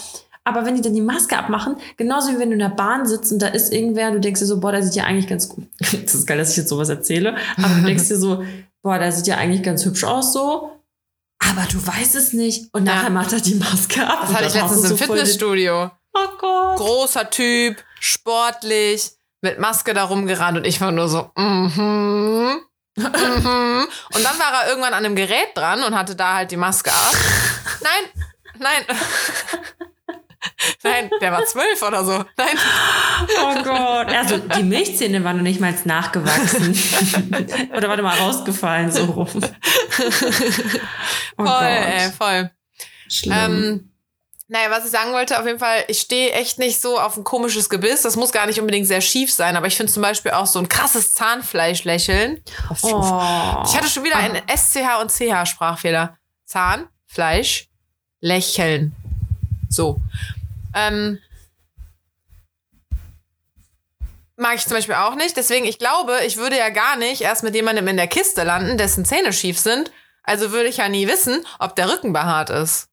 Aber wenn die dann die Maske abmachen, genauso wie wenn du in der Bahn sitzt und da ist irgendwer, du denkst dir so, boah, der sieht ja eigentlich ganz gut. *laughs* Das ist geil, dass ich jetzt sowas erzähle. Aber du *laughs* denkst dir so, boah, der sieht ja eigentlich ganz hübsch aus so. Aber du weißt es nicht. Und Ja. nachher macht er die Maske ab. Das hatte ich letztens im so Fitnessstudio. Oh Gott. Großer Typ, sportlich, mit Maske da rumgerannt und ich war nur so, mhm. mhm. Und dann war er irgendwann an einem Gerät dran und hatte da halt die Maske ab. Nein, nein. Nein, der war zwölf oder so. Nein. Oh Gott. Also die Milchzähne waren noch nicht mal nachgewachsen. *laughs* Oder warte mal, rausgefallen so rum. Oh Voll, ey, voll. Schlimm. Ähm, naja, was ich sagen wollte, auf jeden Fall, ich stehe echt nicht so auf ein komisches Gebiss. Das muss gar nicht unbedingt sehr schief sein, aber ich finde zum Beispiel auch so ein krasses Zahnfleischlächeln. oh. Ich hatte schon wieder einen SCH und CH Sprachfehler. Zahn, Fleisch, lächeln. So. Ähm, mag ich zum Beispiel auch nicht. Deswegen, ich glaube, ich würde ja gar nicht erst mit jemandem in der Kiste landen, dessen Zähne schief sind. Also würde ich ja nie wissen, ob der Rücken behaart ist.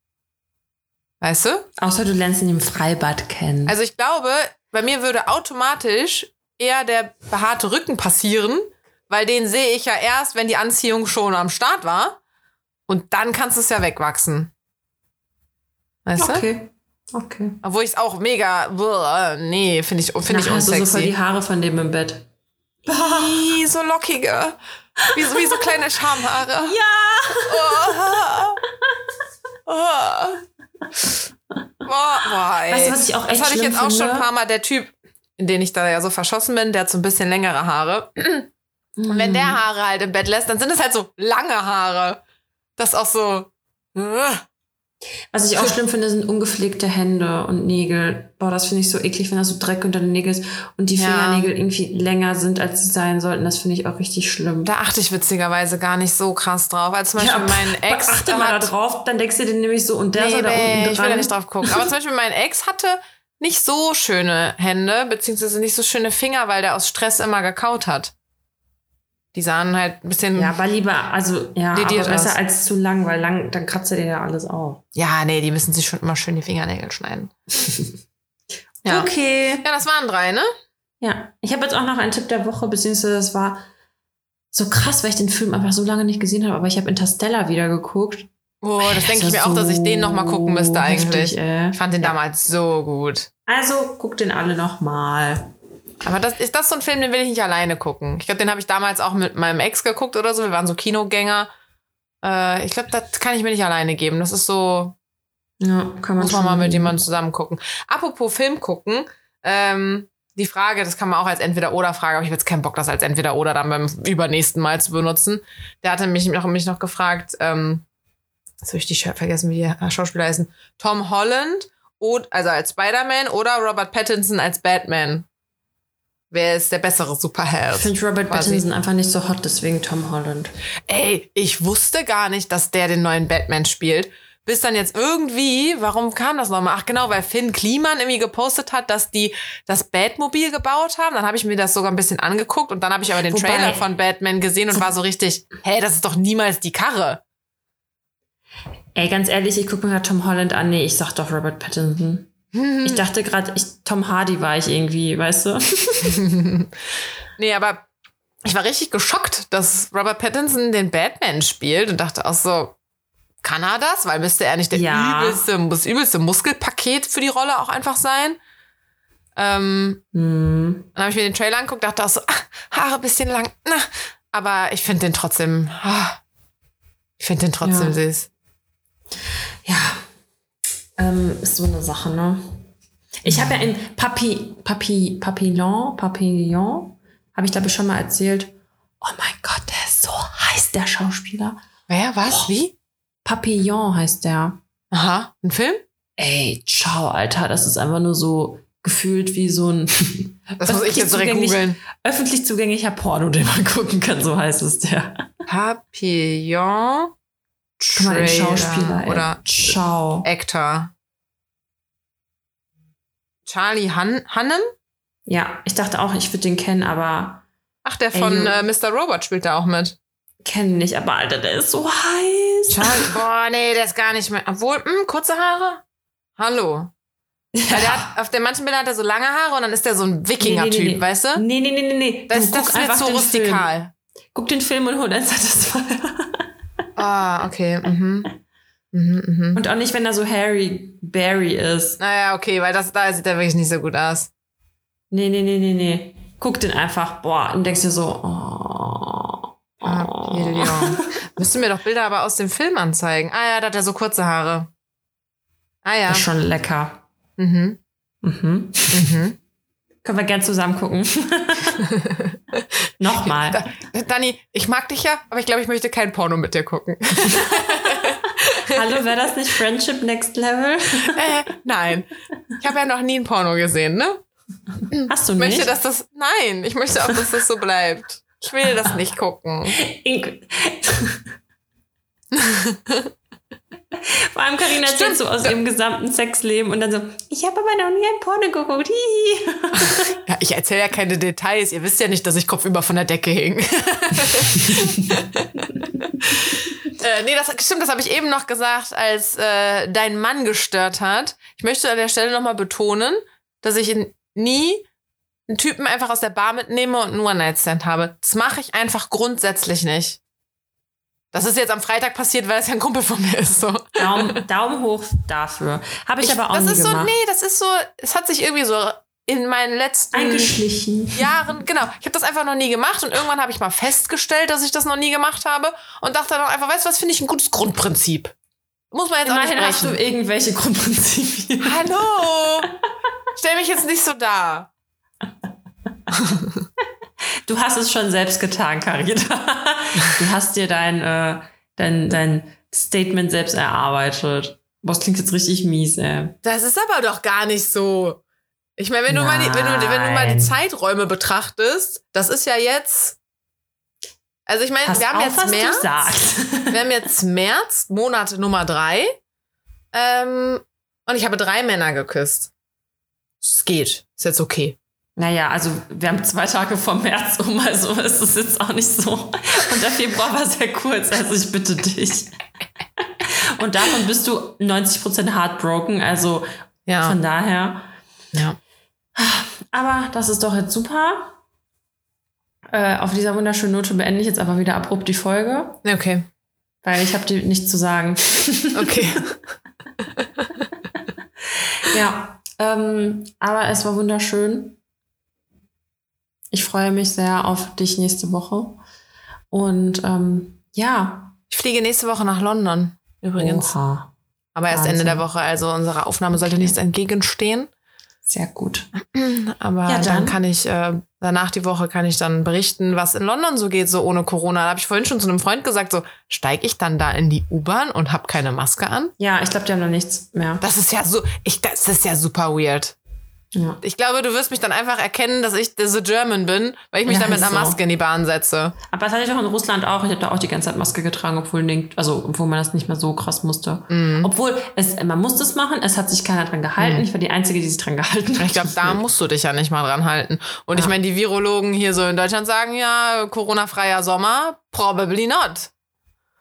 Weißt du? Außer du lernst ihn im Freibad kennen. Also ich glaube, bei mir würde automatisch eher der behaarte Rücken passieren, weil den sehe ich ja erst, wenn die Anziehung schon am Start war. Und dann kannst du es ja wegwachsen. Weißt du? okay. Okay. Obwohl ich es auch mega, buh, nee, finde ich, finde ich Nachher hast du so voll die unsexy. Haare von dem im Bett. Ih, so lockige. Wie so, wie so kleine Schamhaare. *laughs* Ja! Oh. *laughs* Oh. Boah, boah, ey. Weißt du, was ich auch echt Das hatte ich jetzt auch schon finde? ein paar Mal. Der Typ, in den ich da ja so verschossen bin, der hat so ein bisschen längere Haare. Und wenn Mhm. der Haare halt im Bett lässt, dann sind es halt so lange Haare. Das ist auch so. Was ich auch schlimm finde, sind ungepflegte Hände und Nägel. Boah, das finde ich so eklig, wenn da so Dreck unter den Nägeln ist und die Ja. Fingernägel irgendwie länger sind, als sie sein sollten. Das finde ich auch richtig schlimm. Da achte ich witzigerweise gar nicht so krass drauf. Als zum Beispiel mein *laughs* Ex. Achte mal da drauf, dann denkst du dir nämlich so, und der Nee, soll da unten ich will da dran. nicht drauf gucken. Aber zum Beispiel mein Ex hatte nicht so schöne Hände, beziehungsweise nicht so schöne Finger, weil der aus Stress immer gekaut hat. Die sahen halt ein bisschen. Ja, aber lieber, also, ja, aber besser aus. als zu lang, weil lang, dann kratzt er dir ja alles auf. Ja, nee, die müssen sich schon immer schön die Fingernägel schneiden. *laughs* ja. Okay. Ja, das waren drei, ne? Ja, ich habe jetzt auch noch einen Tipp der Woche, beziehungsweise das war so krass, weil ich den Film einfach so lange nicht gesehen habe, aber ich habe Interstellar wieder geguckt. Oh, das denke ich mir auch, dass ich den noch mal gucken müsste eigentlich. ey. Ich fand den Ja. damals so gut. Also guckt den alle noch mal. Aber das ist das so ein Film, den will ich nicht alleine gucken. Ich glaube, den habe ich damals auch mit meinem Ex geguckt oder so. Wir waren so Kinogänger. Äh, ich glaube, das kann ich mir nicht alleine geben. Das ist so, Ja, kann man muss man mal mit jemandem zusammen gucken. Apropos Film gucken, ähm, die Frage, das kann man auch als Entweder-Oder-Frage, aber ich habe jetzt keinen Bock, das als Entweder-Oder dann beim übernächsten Mal zu benutzen. Der hatte mich noch, mich noch gefragt, ähm, jetzt habe ich die Sch- vergessen, wie die Schauspieler heißen. Tom Holland, also als Spider-Man oder Robert Pattinson als Batman. Wer ist der bessere Ich Superheld? finde Robert Quasi. Pattinson einfach nicht so hot, deswegen Tom Holland. Ey, ich wusste gar nicht, dass der den neuen Batman spielt. Bis dann jetzt irgendwie, warum kam das nochmal? Ach genau, weil Finn Kliman irgendwie gepostet hat, dass die das Batmobil gebaut haben. Dann habe ich mir das sogar ein bisschen angeguckt und dann habe ich aber den Wobei- Trailer von Batman gesehen und war so richtig, hä, das ist doch niemals die Karre. Ey, ganz ehrlich, ich gucke mir gerade Tom Holland an. Nee, ich sag doch Robert Pattinson. Ich dachte gerade, Tom Hardy war ich irgendwie, weißt du? *laughs* Nee, aber ich war richtig geschockt, dass Robert Pattinson den Batman spielt und dachte auch so, kann er das? Weil müsste er nicht der Ja. übelste, das übelste Muskelpaket für die Rolle auch einfach sein? Ähm, Hm. Dann habe ich mir den Trailer angeguckt, dachte auch so, ah, Haare bisschen lang. Na. Aber ich finde den trotzdem, ah, ich finde den trotzdem Ja. süß. Ja, ähm, ist so eine Sache, ne? Ich habe ja in Papi, Papi, Papillon, Papillon, habe ich glaube ich schon mal erzählt. Oh mein Gott, der ist so heiß, der Schauspieler. Wer, was, wie? Papillon heißt der. Aha, ein Film? Ey, ciao, Alter, das ist einfach nur so gefühlt wie so ein *laughs* Das muss ich jetzt direkt googeln. öffentlich zugänglicher Porno, den man *laughs* gucken kann, so heißt es der. Papillon Trailer Schauspieler, oder Ciao. Actor. Charlie Han Hannem? Ja, ich dachte auch, ich würde den kennen, aber Ach, der von äh, Mr. Robot spielt da auch mit. kennen nicht. Aber Alter, der ist so heiß. Charlie, *laughs* boah, nee, der ist gar nicht mehr. Obwohl, mh, kurze Haare. Hallo. Weil der hat, auf den manchen Bildern hat er so lange Haare und dann ist der so ein Wikinger-Typ, Nee, nee, nee. weißt du? Nee, nee, nee, nee, nee. Das, Du das ist einfach den rustikal. Film. Guck den Film und hol dann Satisfier. Ah, okay. Mhm. Mhm, mhm. Und auch nicht, wenn er so Harry Barry ist. Naja, okay, weil das, da sieht er wirklich nicht so gut aus. Nee, nee, nee, nee, nee. Guck den einfach, boah, und denkst dir so, oh. Papillon. Müssten mir doch Bilder aber aus dem Film anzeigen. Ah ja, da hat er so kurze Haare. Ah ja. Das ist schon lecker. Mhm. Mhm. Mhm. Können wir gern zusammen gucken. *laughs* Nochmal. Da, Dani, ich mag dich ja, aber ich glaube, ich möchte kein Porno mit dir gucken. *laughs* Hallo, wäre das nicht Friendship Next Level? äh, nein. Ich habe ja noch nie ein Porno gesehen, ne? Hast du Ich nicht? möchte, dass das. Nein, ich möchte auch, dass das so bleibt. Ich will das nicht gucken. *laughs* *laughs* Vor allem Karina erzählt so aus ihrem gesamten Sexleben und dann so, ich habe aber noch nie ein Porno geguckt. *laughs* Ja, ich erzähle ja keine Details. Ihr wisst ja nicht, dass ich kopfüber von der Decke hing. *laughs* äh, nee, das stimmt, das habe ich eben noch gesagt, als äh, dein Mann gestört hat. Ich möchte an der Stelle nochmal betonen, dass ich nie einen Typen einfach aus der Bar mitnehme und einen One-Night-Stand habe. Das mache ich einfach grundsätzlich nicht. Das ist jetzt am Freitag passiert, weil es ja ein Kumpel von mir ist. So. Daumen, Daumen hoch dafür. Habe ich, aber auch das nie ist so, gemacht. nee, das ist so, es hat sich irgendwie so in meinen letzten Eingeschlichen. Jahren, genau. Ich habe das einfach noch nie gemacht und irgendwann habe ich mal festgestellt, dass ich das noch nie gemacht habe und dachte dann einfach, weißt du was, finde ich ein gutes Grundprinzip. Muss man jetzt auch Immerhin nicht hast du irgendwelche Grundprinzipien. Hallo! Stell mich jetzt nicht so dar. *laughs* Du hast es schon selbst getan, Karina. *laughs* Du hast dir dein, äh, dein, dein Statement selbst erarbeitet. Boah, das klingt jetzt richtig mies, ey. Das ist aber doch gar nicht so. Ich meine, wenn du, mal die, wenn, du, wenn du mal die. Zeiträume betrachtest, das ist ja jetzt. Also ich meine, Pass wir haben auf, jetzt März. *laughs* Wir haben jetzt März, Monat Nummer drei. Ähm, und ich habe drei Männer geküsst. Es geht. Ist jetzt okay. Naja, also wir haben zwei Tage vom März um, also ist es jetzt auch nicht so. Und der Februar war sehr kurz, also ich bitte dich. Und davon bist du 90% heartbroken, also Ja. von daher. ja. Aber das ist doch jetzt super. Äh, auf dieser wunderschönen Note beende ich jetzt aber wieder abrupt die Folge, Okay. weil ich habe dir nichts zu sagen. Okay. *laughs* Ja, ähm, aber es war wunderschön. Ich freue mich sehr auf dich nächste Woche. Und ähm, ja, Ich fliege nächste Woche nach London. Übrigens. Oha. Aber erst Wahnsinn. Ende der Woche. Also unsere Aufnahme sollte nichts entgegenstehen. Sehr gut. *clears throat* Aber Ja, dann. dann. kann ich, äh, danach die Woche kann ich dann berichten, was in London so geht, so ohne Corona. Da habe ich vorhin schon zu einem Freund gesagt, so steige ich dann da in die U-Bahn und habe keine Maske an? Ja, ich glaube, die haben noch nichts mehr. Das ist ja so, ich, das ist ja super weird. Ja. Ich glaube, du wirst mich dann einfach erkennen, dass ich The German bin, weil ich mich Ja, dann mit einer so. Maske in die Bahn setze. Aber das hatte ich auch in Russland auch. Ich habe da auch die ganze Zeit Maske getragen, obwohl, nicht- also, obwohl man das nicht mehr so krass musste. Mhm. Obwohl, es, man musste es machen, es hat sich keiner dran gehalten. Ich war die Einzige, die sich dran gehalten hat. Ich glaube, da musst du dich ja nicht mal dran halten. Und ich meine, die Virologen hier so in Deutschland sagen ja, Corona-freier Sommer, probably not.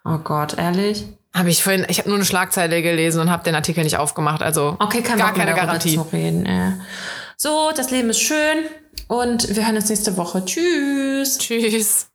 Oh Gott, ehrlich? Habe ich vorhin, ich habe nur eine Schlagzeile gelesen und habe den Artikel nicht aufgemacht. Also Okay, kein gar keine Garantie. Zu reden, äh. So, das Leben ist schön und wir hören uns nächste Woche. Tschüss. Tschüss.